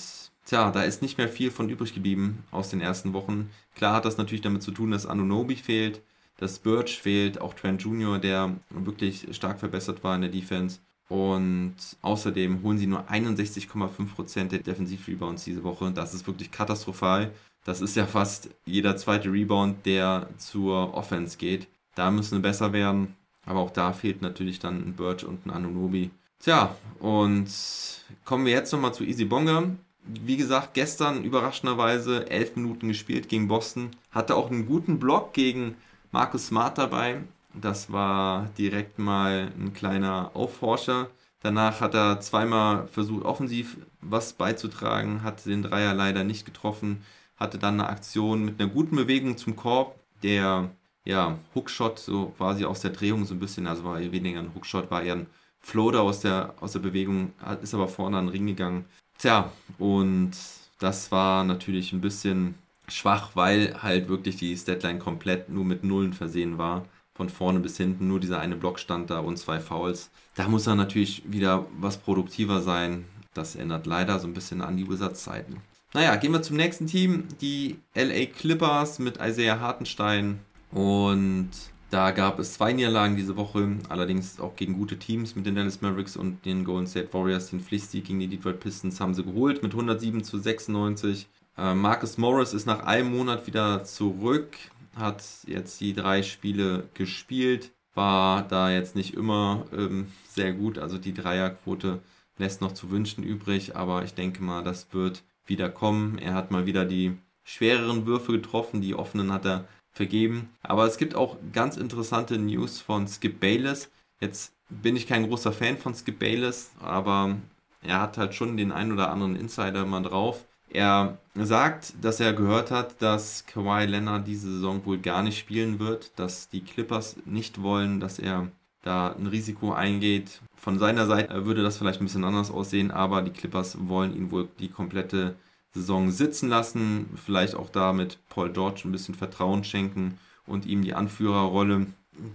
tja, da ist nicht mehr viel von übrig geblieben aus den ersten Wochen. Klar hat das natürlich damit zu tun, dass Anunobi fehlt dass Birch fehlt, auch Trent Jr., der wirklich stark verbessert war in der Defense. Und außerdem holen sie nur 61,5% der Defensiv-Rebounds diese Woche. Das ist wirklich katastrophal. Das ist ja fast jeder zweite Rebound, der zur Offense geht. Da müssen wir besser werden. Aber auch da fehlt natürlich dann ein Birch und ein Anunobi. Tja, und kommen wir jetzt nochmal zu Easy Bonga. Wie gesagt, gestern überraschenderweise 11 Minuten gespielt gegen Boston. Hatte auch einen guten Block gegen Markus Smart dabei. Das war direkt mal ein kleiner Aufforscher. Danach hat er zweimal versucht, offensiv was beizutragen, hat den Dreier leider nicht getroffen, hatte dann eine Aktion mit einer guten Bewegung zum Korb, der ja, Hookshot so quasi aus der Drehung so ein bisschen, also war weniger ein Hookshot, war eher ein Floater aus der, aus der Bewegung, ist aber vorne an den Ring gegangen. Tja, und das war natürlich ein bisschen schwach, weil halt wirklich die Statline komplett nur mit Nullen versehen war. Von vorne bis hinten nur dieser eine Block stand da und zwei Fouls. Da muss er natürlich wieder was produktiver sein. Das ändert leider so ein bisschen an die Wizards-Zeiten. Naja, gehen wir zum nächsten Team. Die LA Clippers mit Isaiah Hartenstein. Und da gab es zwei Niederlagen diese Woche, allerdings auch gegen gute Teams mit den Dallas Mavericks und den Golden State Warriors. Den Pflichtsieg gegen die Detroit Pistons haben sie geholt mit 107 zu 96. Äh, Marcus Morris ist nach einem Monat wieder zurück, hat jetzt die drei Spiele gespielt, war da jetzt nicht immer ähm, sehr gut, also die Dreierquote lässt noch zu wünschen übrig, aber ich denke mal, das wird wieder kommen. Er hat mal wieder die schwereren Würfe getroffen, die offenen hat er vergeben. Aber es gibt auch ganz interessante News von Skip Bayless. Jetzt bin ich kein großer Fan von Skip Bayless, aber er hat halt schon den ein oder anderen Insider mal drauf. Er sagt, dass er gehört hat, dass Kawhi Leonard diese Saison wohl gar nicht spielen wird, dass die Clippers nicht wollen, dass er da ein Risiko eingeht. Von seiner Seite würde das vielleicht ein bisschen anders aussehen, aber die Clippers wollen ihn wohl die komplette Saison sitzen lassen, vielleicht auch da mit Paul George ein bisschen Vertrauen schenken und ihm die Anführerrolle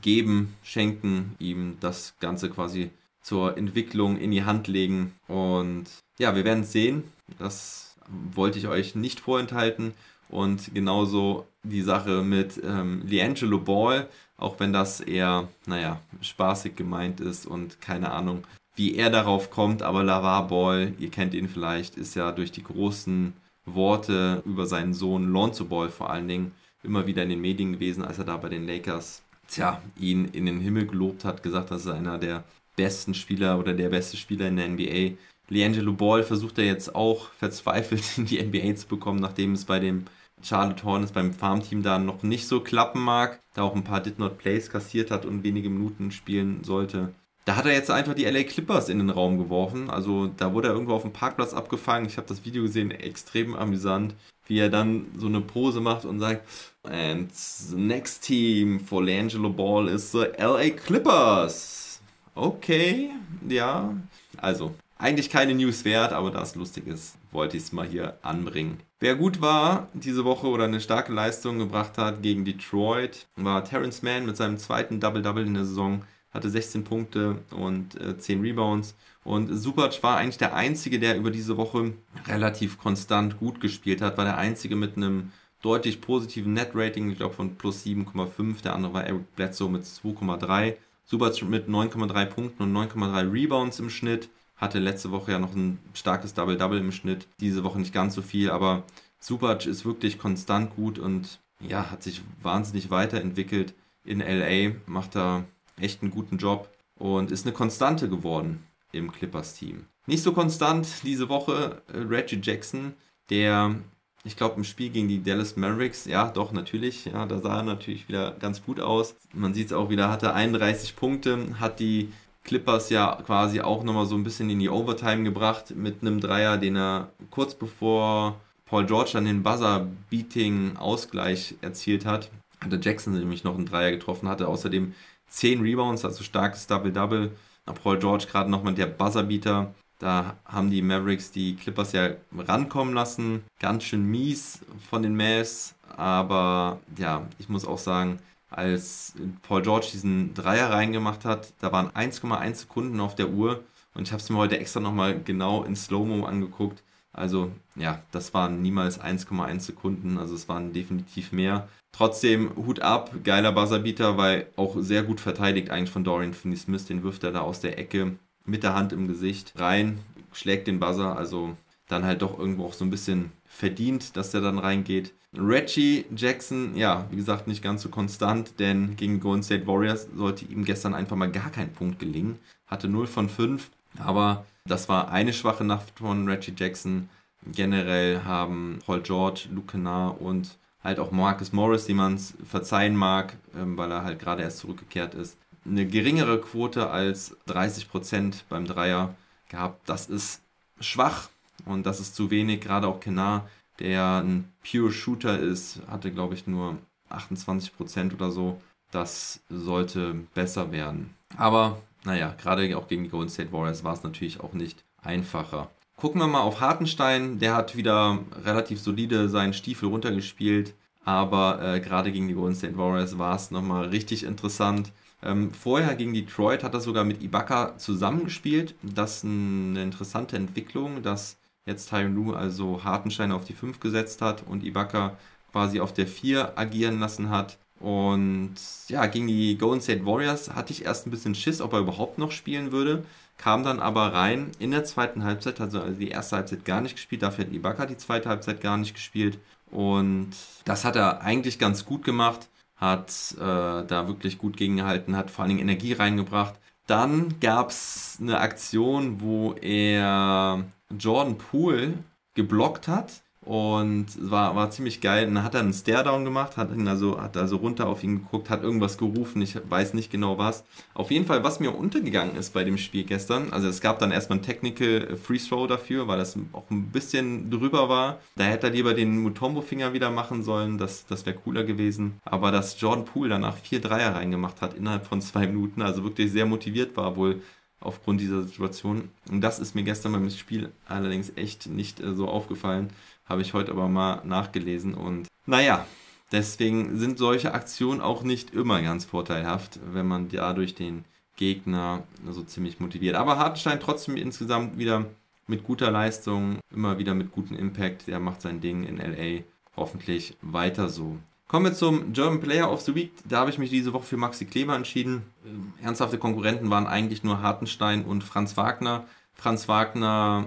geben, schenken, ihm das Ganze quasi zur Entwicklung in die Hand legen. Und ja, wir werden sehen. Das wollte ich euch nicht vorenthalten. Und genauso die Sache mit ähm, Liangelo Ball, auch wenn das eher, naja, spaßig gemeint ist und keine Ahnung, wie er darauf kommt. Aber Lavar Ball, ihr kennt ihn vielleicht, ist ja durch die großen Worte über seinen Sohn Lonzo Ball vor allen Dingen immer wieder in den Medien gewesen, als er da bei den Lakers, tja, ihn in den Himmel gelobt hat, gesagt, dass er einer der besten Spieler oder der beste Spieler in der NBA Liangelo Ball versucht er jetzt auch verzweifelt in die NBA zu bekommen, nachdem es bei dem Charlotte Hornets beim Farmteam da noch nicht so klappen mag, da auch ein paar Did Not Plays kassiert hat und wenige Minuten spielen sollte. Da hat er jetzt einfach die LA Clippers in den Raum geworfen. Also da wurde er irgendwo auf dem Parkplatz abgefangen. Ich habe das Video gesehen, extrem amüsant, wie er dann so eine Pose macht und sagt, and the next team for L'Angelo Ball is the LA Clippers. Okay, ja. Also, eigentlich keine News wert, aber da es lustig ist, wollte ich es mal hier anbringen. Wer gut war diese Woche oder eine starke Leistung gebracht hat gegen Detroit, war Terrence Mann mit seinem zweiten Double-Double in der Saison. hatte 16 Punkte und äh, 10 Rebounds. Und Subac war eigentlich der Einzige, der über diese Woche relativ konstant gut gespielt hat, war der Einzige mit einem deutlich positiven Net-Rating, ich glaube von plus 7,5, der andere war Eric Bledsoe mit 2,3. Subac mit 9,3 Punkten und 9,3 Rebounds im Schnitt. Hatte letzte Woche ja noch ein starkes Double-Double im Schnitt. Diese Woche nicht ganz so viel, aber Subac ist wirklich konstant gut und ja, hat sich wahnsinnig weiterentwickelt in LA, macht da echt einen guten Job und ist eine Konstante geworden im Clippers-Team. Nicht so konstant diese Woche äh, Reggie Jackson, der, ich glaube, im Spiel gegen die Dallas Mavericks, ja, doch, natürlich, ja, da sah er natürlich wieder ganz gut aus. Man sieht es auch wieder, hatte 31 Punkte, hat die Clippers ja quasi auch nochmal so ein bisschen in die Overtime gebracht mit einem Dreier, den er kurz bevor Paul George dann den Buzzer-Beating-Ausgleich erzielt hat, hatte Jackson nämlich noch einen Dreier getroffen, hatte außerdem 10 Rebounds, also starkes Double-Double. Paul George gerade nochmal der Buzzerbeater. Da haben die Mavericks die Clippers ja rankommen lassen. Ganz schön mies von den Mavs. Aber ja, ich muss auch sagen, als Paul George diesen Dreier reingemacht hat, da waren 1,1 Sekunden auf der Uhr. Und ich habe es mir heute extra nochmal genau in Slow-Mo angeguckt. Also ja, das waren niemals 1,1 Sekunden, also es waren definitiv mehr. Trotzdem Hut ab, geiler Buzzerbeater, weil auch sehr gut verteidigt eigentlich von Dorian Finney-Smith. Den wirft er da aus der Ecke mit der Hand im Gesicht rein, schlägt den Buzzer, also dann halt doch irgendwo auch so ein bisschen verdient, dass der dann reingeht. Reggie Jackson, ja, wie gesagt, nicht ganz so konstant, denn gegen Golden State Warriors sollte ihm gestern einfach mal gar kein Punkt gelingen. Hatte 0 von 5, aber das war eine schwache Nacht von Reggie Jackson. Generell haben Paul George, Luke Kennard und halt auch Marcus Morris, die man es verzeihen mag, ähm, weil er halt gerade erst zurückgekehrt ist, eine geringere Quote als 30% beim Dreier gehabt. Das ist schwach und das ist zu wenig. Gerade auch Kennard, der ein Pure Shooter ist, hatte glaube ich nur 28% oder so. Das sollte besser werden. Aber naja, gerade auch gegen die Golden State Warriors war es natürlich auch nicht einfacher. Gucken wir mal auf Hartenstein. Der hat wieder relativ solide seinen Stiefel runtergespielt. Aber äh, gerade gegen die Golden State Warriors war es nochmal richtig interessant. Ähm, vorher gegen Detroit hat er sogar mit Ibaka zusammengespielt. Das ist eine interessante Entwicklung, dass jetzt Tyron Lue also Hartenstein auf die 5 gesetzt hat und Ibaka quasi auf der 4 agieren lassen hat. Und ja, gegen die Golden State Warriors hatte ich erst ein bisschen Schiss, ob er überhaupt noch spielen würde. Kam dann aber rein in der zweiten Halbzeit, also die erste Halbzeit gar nicht gespielt, dafür hat Ibaka die zweite Halbzeit gar nicht gespielt. Und das hat er eigentlich ganz gut gemacht, hat äh, da wirklich gut gegengehalten, hat vor allen Dingen Energie reingebracht. Dann gab es eine Aktion, wo er Jordan Poole geblockt hat und war, war ziemlich geil. Und dann hat er einen Stare-Down gemacht, hat, ihn also, hat also runter auf ihn geguckt, hat irgendwas gerufen, ich weiß nicht genau was. Auf jeden Fall, was mir untergegangen ist bei dem Spiel gestern, also es gab dann erstmal ein Technical Free Throw dafür, weil das auch ein bisschen drüber war. Da hätte er lieber den Mutombo-Finger wieder machen sollen, das, das wäre cooler gewesen. Aber dass Jordan Poole danach vier Dreier reingemacht hat innerhalb von zwei Minuten, also wirklich sehr motiviert war, wohl aufgrund dieser Situation. Und das ist mir gestern beim Spiel allerdings echt nicht äh, so aufgefallen. Habe ich heute aber mal nachgelesen und naja, deswegen sind solche Aktionen auch nicht immer ganz vorteilhaft, wenn man dadurch den Gegner so ziemlich motiviert. Aber Hartenstein trotzdem insgesamt wieder mit guter Leistung, immer wieder mit gutem Impact. Der macht sein Ding in LA. Hoffentlich weiter so. Kommen wir zum German Player of the Week. Da habe ich mich diese Woche für Maxi Kleber entschieden. Ernsthafte Konkurrenten waren eigentlich nur Hartenstein und Franz Wagner. Franz Wagner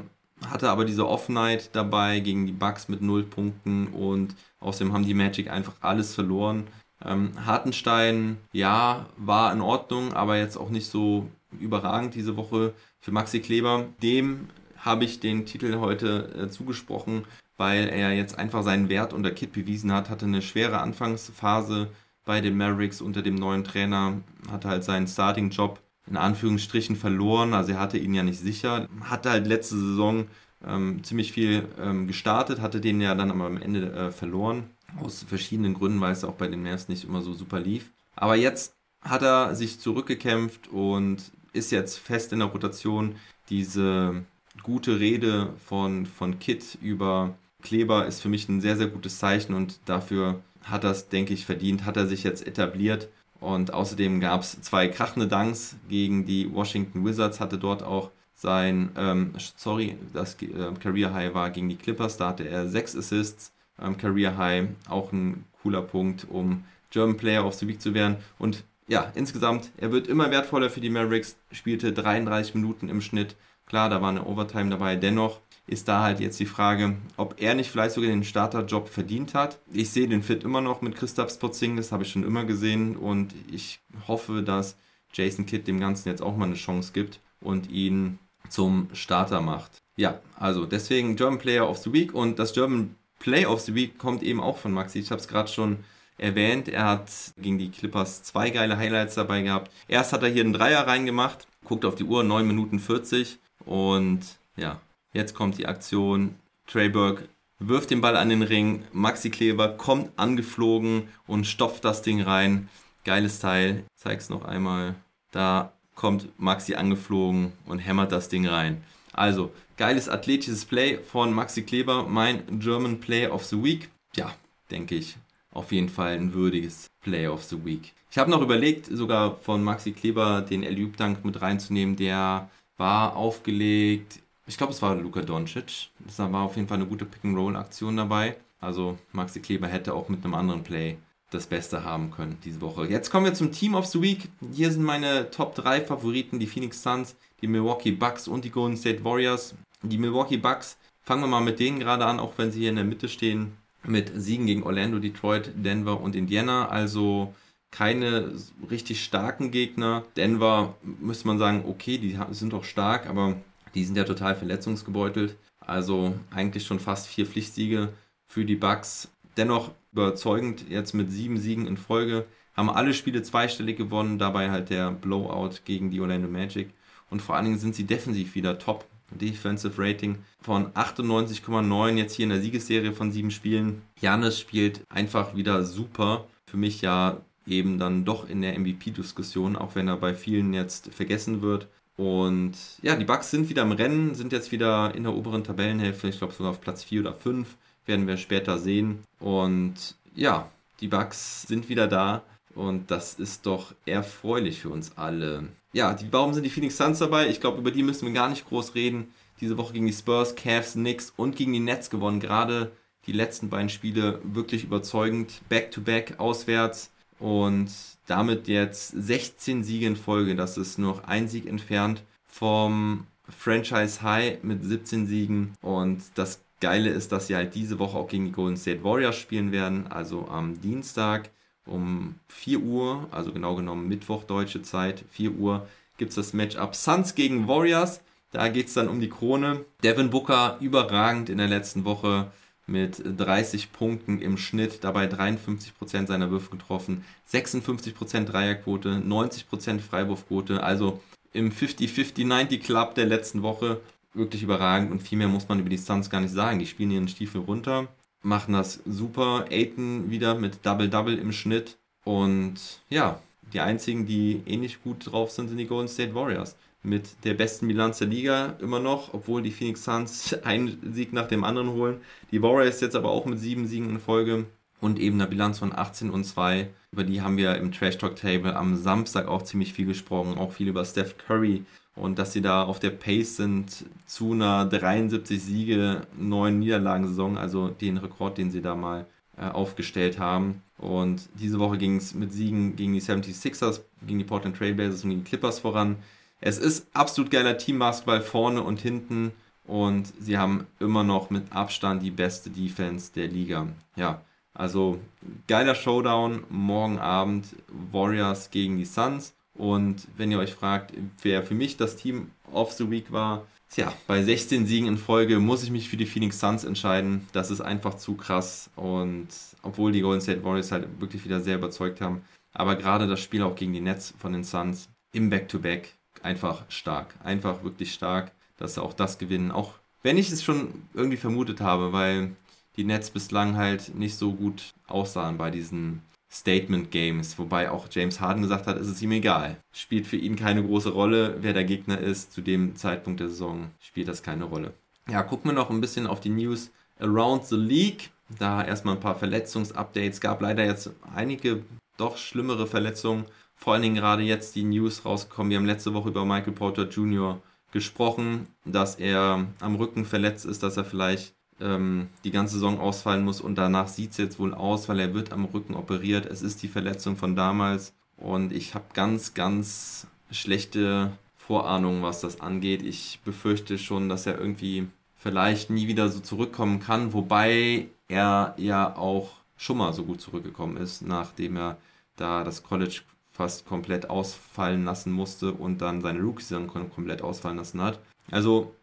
hatte aber diese Off-Night dabei gegen die Bucks mit 0 Punkten und außerdem haben die Magic einfach alles verloren. Ähm, Hartenstein, ja, war in Ordnung, aber jetzt auch nicht so überragend diese Woche für Maxi Kleber. Dem habe ich den Titel heute äh, zugesprochen, weil er jetzt einfach seinen Wert unter Kit bewiesen hat, hatte eine schwere Anfangsphase bei den Mavericks unter dem neuen Trainer, hatte halt seinen Starting-Job in Anführungsstrichen verloren. Also er hatte ihn ja nicht sicher. Hatte halt letzte Saison ähm, ziemlich viel ähm, gestartet, hatte den ja dann aber am Ende äh, verloren. Aus verschiedenen Gründen, weil es auch bei den Mavs nicht immer so super lief. Aber jetzt hat er sich zurückgekämpft und ist jetzt fest in der Rotation. Diese gute Rede von, von Kit über Kleber ist für mich ein sehr, sehr gutes Zeichen und dafür hat er es, denke ich, verdient, hat er sich jetzt etabliert Und außerdem gab es zwei krachende Dunks gegen die Washington Wizards, hatte dort auch sein, ähm, sorry, das äh, Career High war gegen die Clippers, da hatte er sechs Assists, ähm, Career High, auch ein cooler Punkt, um German Player of the zu werden. Und ja, insgesamt, er wird immer wertvoller für die Mavericks, spielte 33 Minuten im Schnitt. Klar, da war eine Overtime dabei, dennoch ist da halt jetzt die Frage, ob er nicht vielleicht sogar den Starterjob verdient hat. Ich sehe den Fit immer noch mit Christoph Spotzingis, habe ich schon immer gesehen und ich hoffe, dass Jason Kidd dem Ganzen jetzt auch mal eine Chance gibt und ihn zum Starter macht. Ja, also deswegen German Player of the Week und das German Play of the Week kommt eben auch von Maxi. Ich habe es gerade schon erwähnt. Er hat gegen die Clippers zwei geile Highlights dabei gehabt. Erst hat er hier einen Dreier reingemacht, guckt auf die Uhr, 9 Minuten 40 und ja, jetzt kommt die Aktion. Trey Burke wirft den Ball an den Ring, Maxi Kleber kommt angeflogen und stopft das Ding rein. Geiles Teil. Ich zeig's noch einmal. Da kommt Maxi angeflogen und hämmert das Ding rein. Also, geiles athletisches Play von Maxi Kleber, mein German Play of the Week. Ja, denke ich, auf jeden Fall ein würdiges Play of the Week. Ich habe noch überlegt, sogar von Maxi Kleber den Elüb-Dank mit reinzunehmen. Der war aufgelegt, ich glaube, es war Luka Doncic. Das war auf jeden Fall eine gute Pick-and-Roll-Aktion dabei. Also Maxi Kleber hätte auch mit einem anderen Play das Beste haben können diese Woche. Jetzt kommen wir zum Team of the Week. Hier sind meine Top 3 Favoriten, die Phoenix Suns, die Milwaukee Bucks und die Golden State Warriors. Die Milwaukee Bucks, fangen wir mal mit denen gerade an, auch wenn sie hier in der Mitte stehen, mit Siegen gegen Orlando, Detroit, Denver und Indiana. Also keine richtig starken Gegner. Denver müsste man sagen, okay, die sind doch stark, aber die sind ja total verletzungsgebeutelt. Also eigentlich schon fast vier Pflichtsiege für die Bucks. Dennoch überzeugend jetzt mit sieben Siegen in Folge. Haben alle Spiele zweistellig gewonnen, dabei halt der Blowout gegen die Orlando Magic. Und vor allen Dingen sind sie defensiv wieder top. Defensive Rating von 98,9 jetzt hier in der Siegesserie von sieben Spielen. Janis spielt einfach wieder super. Für mich ja eben dann doch in der MVP-Diskussion, auch wenn er bei vielen jetzt vergessen wird. Und ja, die Bucks sind wieder im Rennen, sind jetzt wieder in der oberen Tabellenhälfte, ich glaube sogar auf Platz 4 oder 5, werden wir später sehen. Und ja, die Bucks sind wieder da und das ist doch erfreulich für uns alle. Ja, die, warum sind die Phoenix Suns dabei? Ich glaube, über die müssen wir gar nicht groß reden. Diese Woche gegen die Spurs, Cavs, Knicks und gegen die Nets gewonnen. Gerade die letzten beiden Spiele wirklich überzeugend. Back-to-back -back auswärts und damit jetzt 16 Siege in Folge. Das ist noch ein Sieg entfernt vom Franchise High mit 17 Siegen. Und das Geile ist, dass sie halt diese Woche auch gegen die Golden State Warriors spielen werden, also am Dienstag um 4 Uhr, also genau genommen Mittwoch deutsche Zeit, 4 Uhr gibt es das Matchup Suns gegen Warriors. Da geht es dann um die Krone. Devin Booker überragend in der letzten Woche mit 30 Punkten im Schnitt, dabei 53% seiner Würfe getroffen, 56% Dreierquote, 90% Freiwurfquote, also im 50-50-90 Club der letzten Woche wirklich überragend und viel mehr muss man über die Suns gar nicht sagen. Die spielen ihren Stiefel runter, machen das super. Aiton wieder mit Double-Double im Schnitt und ja, die einzigen, die ähnlich gut drauf sind, sind die Golden State Warriors. Mit der besten Bilanz der Liga immer noch, obwohl die Phoenix Suns einen Sieg nach dem anderen holen. Die Warriors jetzt aber auch mit sieben Siegen in Folge und eben einer Bilanz von 18 und 2. Über die haben wir im Trash Talk Table am Samstag auch ziemlich viel gesprochen, auch viel über Steph Curry und dass sie da auf der Pace sind zu einer 73 Siege, 9 Niederlagen-Saison, also den Rekord, den sie da mal äh, aufgestellt haben. Und diese Woche ging es mit Siegen gegen die 76ers, gegen die Portland Trailblazers und gegen die Clippers voran. Es ist absolut geiler Team-Basketball vorne und hinten und sie haben immer noch mit Abstand die beste Defense der Liga. Ja, also geiler Showdown morgen Abend Warriors gegen die Suns. Und wenn ihr euch fragt, wer für mich das Team of the Week war, tja, bei 16 Siegen in Folge muss ich mich für die Phoenix Suns entscheiden. Das ist einfach zu krass. Und obwohl die Golden State Warriors halt wirklich wieder sehr überzeugt haben, aber gerade das Spiel auch gegen die Nets von den Suns im Back-to-Back -Back einfach stark. Einfach wirklich stark, dass sie auch das gewinnen. Auch wenn ich es schon irgendwie vermutet habe, weil die Nets bislang halt nicht so gut aussahen bei diesen Statement Games, wobei auch James Harden gesagt hat, es ist ihm egal. Spielt für ihn keine große Rolle, wer der Gegner ist. Zu dem Zeitpunkt der Saison spielt das keine Rolle. Ja, gucken wir noch ein bisschen auf die News around the league. Da erstmal ein paar Verletzungsupdates. Gab leider jetzt einige doch schlimmere Verletzungen. Vor allen Dingen gerade jetzt die News rausgekommen. Wir haben letzte Woche über Michael Porter Jr. gesprochen, dass er am Rücken verletzt ist, dass er vielleicht ähm, die ganze Saison ausfallen muss und danach sieht es jetzt wohl aus, weil er wird am Rücken operiert. Es ist die Verletzung von damals und ich habe ganz, ganz schlechte Vorahnungen, was das angeht. Ich befürchte schon, dass er irgendwie vielleicht nie wieder so zurückkommen kann, wobei er ja auch schon mal so gut zurückgekommen ist, nachdem er da das College fast komplett ausfallen lassen musste und dann seine Rookie-Saison komplett ausfallen lassen hat. Also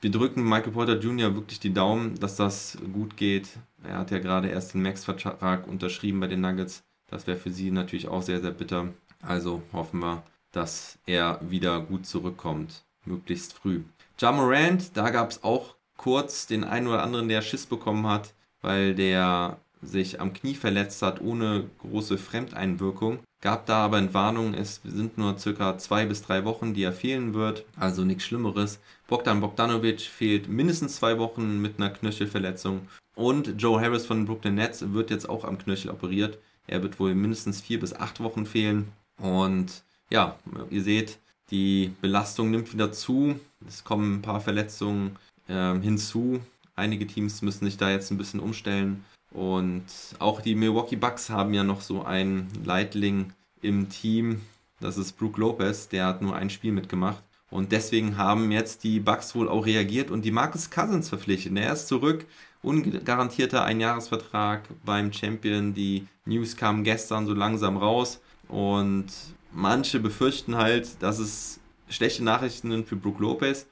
wir drücken Michael Porter Jr. wirklich die Daumen, dass das gut geht. Er hat ja gerade erst den Max-Vertrag unterschrieben bei den Nuggets. Das wäre für sie natürlich auch sehr, sehr bitter. Also hoffen wir, dass er wieder gut zurückkommt, möglichst früh. Ja Morant, da gab es auch kurz den einen oder anderen, der Schiss bekommen hat, weil der sich am Knie verletzt hat, ohne große Fremdeinwirkung. Gab da aber Entwarnung, es sind nur circa zwei bis drei Wochen, die er fehlen wird, also nichts Schlimmeres. Bogdan Bogdanovic fehlt mindestens zwei Wochen mit einer Knöchelverletzung. Und Joe Harris von Brooklyn Nets wird jetzt auch am Knöchel operiert. Er wird wohl mindestens vier bis acht Wochen fehlen. Und ja, ihr seht, die Belastung nimmt wieder zu. Es kommen ein paar Verletzungen äh, hinzu. Einige Teams müssen sich da jetzt ein bisschen umstellen. Und auch die Milwaukee Bucks haben ja noch so einen Leitling im Team. Das ist Brook Lopez, der hat nur ein Spiel mitgemacht. Und deswegen haben jetzt die Bucks wohl auch reagiert und die Marcus Cousins verpflichtet. Er ist zurück, ungarantierter Einjahresvertrag beim Champion. Die News kamen gestern so langsam raus und manche befürchten halt, dass es schlechte Nachrichten sind für Brook Lopez.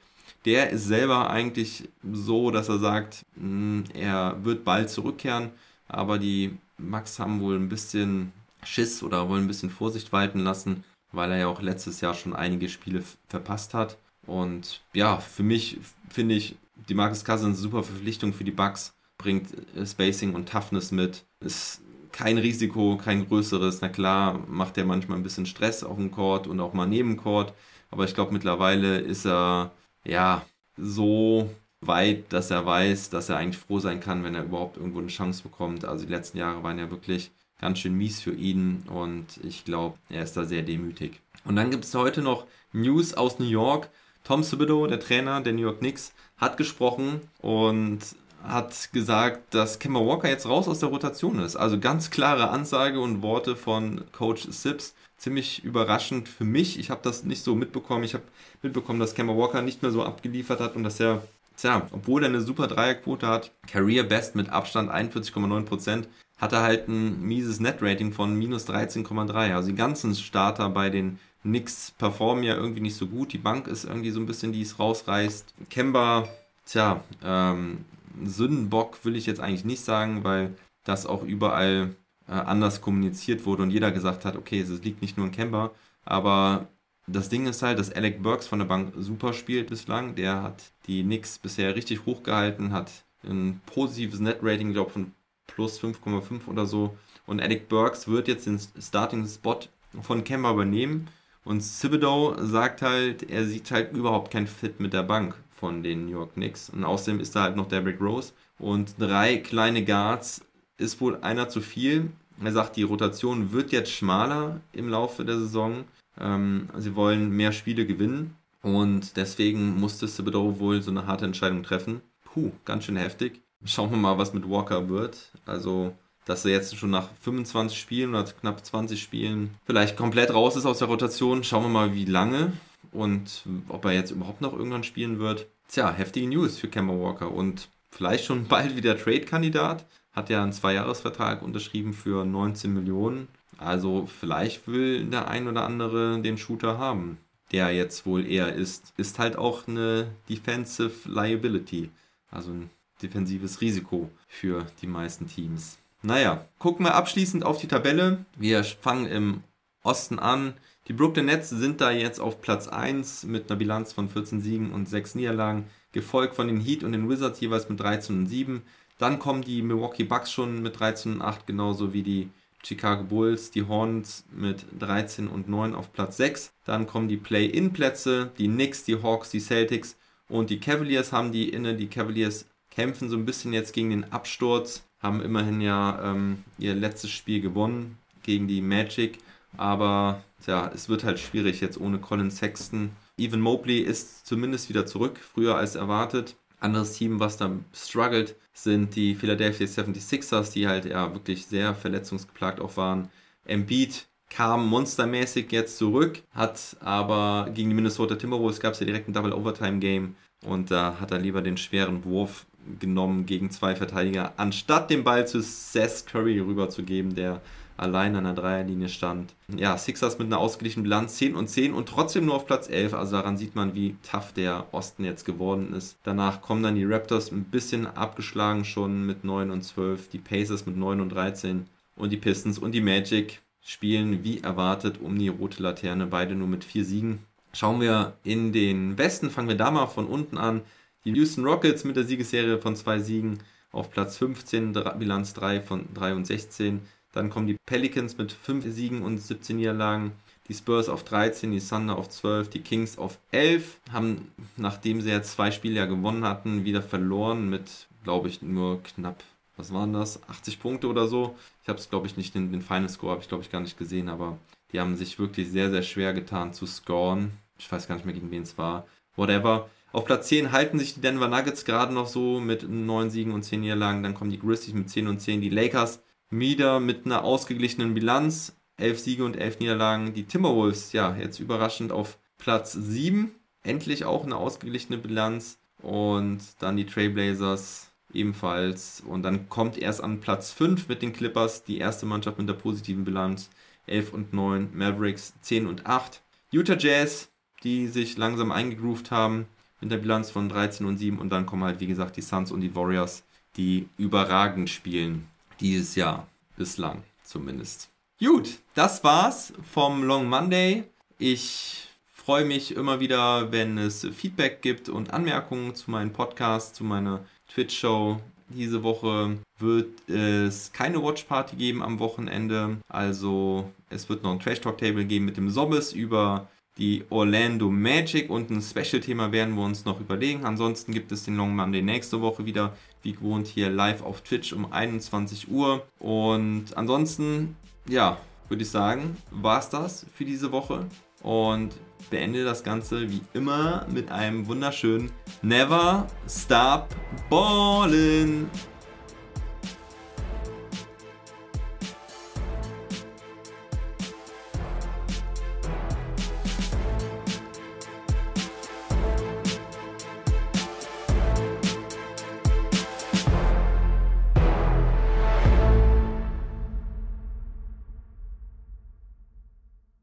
Der ist selber eigentlich so, dass er sagt, hm, er wird bald zurückkehren, aber die Max haben wohl ein bisschen Schiss oder wollen ein bisschen Vorsicht walten lassen, weil er ja auch letztes Jahr schon einige Spiele verpasst hat. Und ja, für mich finde ich die Marcus Cousins super Verpflichtung für die Bucks, bringt Spacing und Toughness mit. Ist kein Risiko, kein größeres. Na klar, macht er manchmal ein bisschen Stress auf dem Court und auch mal neben Court. Aber ich glaube, mittlerweile ist er ja, so weit, dass er weiß, dass er eigentlich froh sein kann, wenn er überhaupt irgendwo eine Chance bekommt. Also die letzten Jahre waren ja wirklich ganz schön mies für ihn und ich glaube, er ist da sehr demütig. Und dann gibt es heute noch News aus New York. Tom Thibodeau, der Trainer der New York Knicks, hat gesprochen und hat gesagt, dass Kemba Walker jetzt raus aus der Rotation ist. Also ganz klare Ansage und Worte von Coach Sips ziemlich überraschend für mich. Ich habe das nicht so mitbekommen. Ich habe mitbekommen, dass Kemba Walker nicht mehr so abgeliefert hat und dass er, tja, obwohl er eine super Dreierquote hat, Career Best mit Abstand 41,9%, hat er halt ein mieses Net-Rating von minus 13,3. Also die ganzen Starter bei den Knicks performen ja irgendwie nicht so gut. Die Bank ist irgendwie so ein bisschen, die es rausreißt. Kemba, tja, ähm, Sündenbock will ich jetzt eigentlich nicht sagen, weil das auch überall äh, anders kommuniziert wurde und jeder gesagt hat, okay, es liegt nicht nur in Kemba, aber das Ding ist halt, dass Alec Burks von der Bank super spielt bislang. Der hat die Knicks bisher richtig hochgehalten, hat ein positives Net-Rating, glaube von plus 5,5 oder so. Und Alec Burks wird jetzt den Starting-Spot von Kemba übernehmen. Und Thibodeau sagt halt, er sieht halt überhaupt kein Fit mit der Bank von den New York Knicks. Und außerdem ist da halt noch Derrick Rose. Und drei kleine Guards ist wohl einer zu viel. Er sagt, die Rotation wird jetzt schmaler im Laufe der Saison. Ähm, sie wollen mehr Spiele gewinnen und deswegen musste Thibodeau wohl so eine harte Entscheidung treffen. Puh, ganz schön heftig. Schauen wir mal, was mit Walker wird. Also, dass er jetzt schon nach 25 Spielen oder knapp 20 Spielen vielleicht komplett raus ist aus der Rotation. Schauen wir mal, wie lange und ob er jetzt überhaupt noch irgendwann spielen wird. Tja, heftige News für Kemba Walker und vielleicht schon bald wieder Trade-Kandidat hat ja einen Zweijahresvertrag unterschrieben für 19 Millionen. Also vielleicht will der ein oder andere den Shooter haben, der jetzt wohl eher ist. Ist halt auch eine Defensive Liability, also ein defensives Risiko für die meisten Teams. Naja, gucken wir abschließend auf die Tabelle. Wir fangen im Osten an. Die Brooklyn Nets sind da jetzt auf Platz 1 mit einer Bilanz von 14 Siegen und 6 Niederlagen, gefolgt von den Heat und den Wizards jeweils mit 13 und 7. Dann kommen die Milwaukee Bucks schon mit 13 und 8, genauso wie die Chicago Bulls, die Hornets mit 13 und 9 auf Platz 6. Dann kommen die Play-In-Plätze, die Knicks, die Hawks, die Celtics und die Cavaliers haben die inne. Die Cavaliers kämpfen so ein bisschen jetzt gegen den Absturz, haben immerhin ja ähm, ihr letztes Spiel gewonnen gegen die Magic. Aber ja, es wird halt schwierig jetzt ohne Colin Sexton. Evan Mobley ist zumindest wieder zurück, früher als erwartet. Anderes Team, was da struggelt, sind die Philadelphia 76ers, die halt ja wirklich sehr verletzungsgeplagt auch waren. Embiid kam monstermäßig jetzt zurück, hat aber gegen die Minnesota Timberwolves gab es ja direkt ein Double Overtime Game und da hat er lieber den schweren Wurf genommen gegen zwei Verteidiger, anstatt den Ball zu Seth Curry rüberzugeben, der allein an der Dreierlinie stand. Ja, Sixers mit einer ausgeglichenen Bilanz 10 und 10 und trotzdem nur auf Platz 11. Also daran sieht man, wie tough der Osten jetzt geworden ist. Danach kommen dann die Raptors ein bisschen abgeschlagen schon mit 9 und 12, die Pacers mit 9 und 13 und die Pistons und die Magic spielen wie erwartet um die rote Laterne, beide nur mit vier Siegen. Schauen wir in den Westen, fangen wir da mal von unten an. Die Houston Rockets mit der Siegesserie von zwei Siegen auf Platz 15, Bilanz 3 von 3 und 16. Dann kommen die Pelicans mit 5 Siegen und 17 Niederlagen. Die Spurs auf 13, die Thunder auf 12, die Kings auf 11. Haben, nachdem sie ja zwei Spiele ja gewonnen hatten, wieder verloren mit, glaube ich, nur knapp was waren das, 80 Punkte oder so. Ich habe es, glaube ich, nicht, den, den Final Score habe ich, glaube ich, gar nicht gesehen, aber die haben sich wirklich sehr, sehr schwer getan zu scoren. Ich weiß gar nicht mehr, gegen wen es war. Whatever. Auf Platz 10 halten sich die Denver Nuggets gerade noch so mit 9 Siegen und 10 Niederlagen. Dann kommen die Grizzlies mit 10 und 10. Die Lakers wieder mit einer ausgeglichenen Bilanz. 11 Siege und 11 Niederlagen. Die Timberwolves, ja, jetzt überraschend auf Platz 7. Endlich auch eine ausgeglichene Bilanz. Und dann die Trailblazers ebenfalls. Und dann kommt erst an Platz 5 mit den Clippers die erste Mannschaft mit der positiven Bilanz. 11 und 9, Mavericks 10 und 8. Utah Jazz, die sich langsam eingegroovt haben mit der Bilanz von 13 und 7. Und dann kommen halt, wie gesagt, die Suns und die Warriors, die überragend spielen. Dieses Jahr, bislang zumindest. Gut, das war's vom Long Monday. Ich freue mich immer wieder, wenn es Feedback gibt und Anmerkungen zu meinem Podcast, zu meiner Twitch-Show. Diese Woche wird es keine Watch-Party geben am Wochenende. Also es wird noch ein Trash-Talk-Table geben mit dem Sobbes über die Orlando Magic und ein Special-Thema werden wir uns noch überlegen. Ansonsten gibt es den Long Monday nächste Woche wieder, wie gewohnt, hier live auf Twitch um 21 Uhr. Und ansonsten, ja, würde ich sagen, war es das für diese Woche. Und beende das Ganze wie immer mit einem wunderschönen Never Stop Ballin'.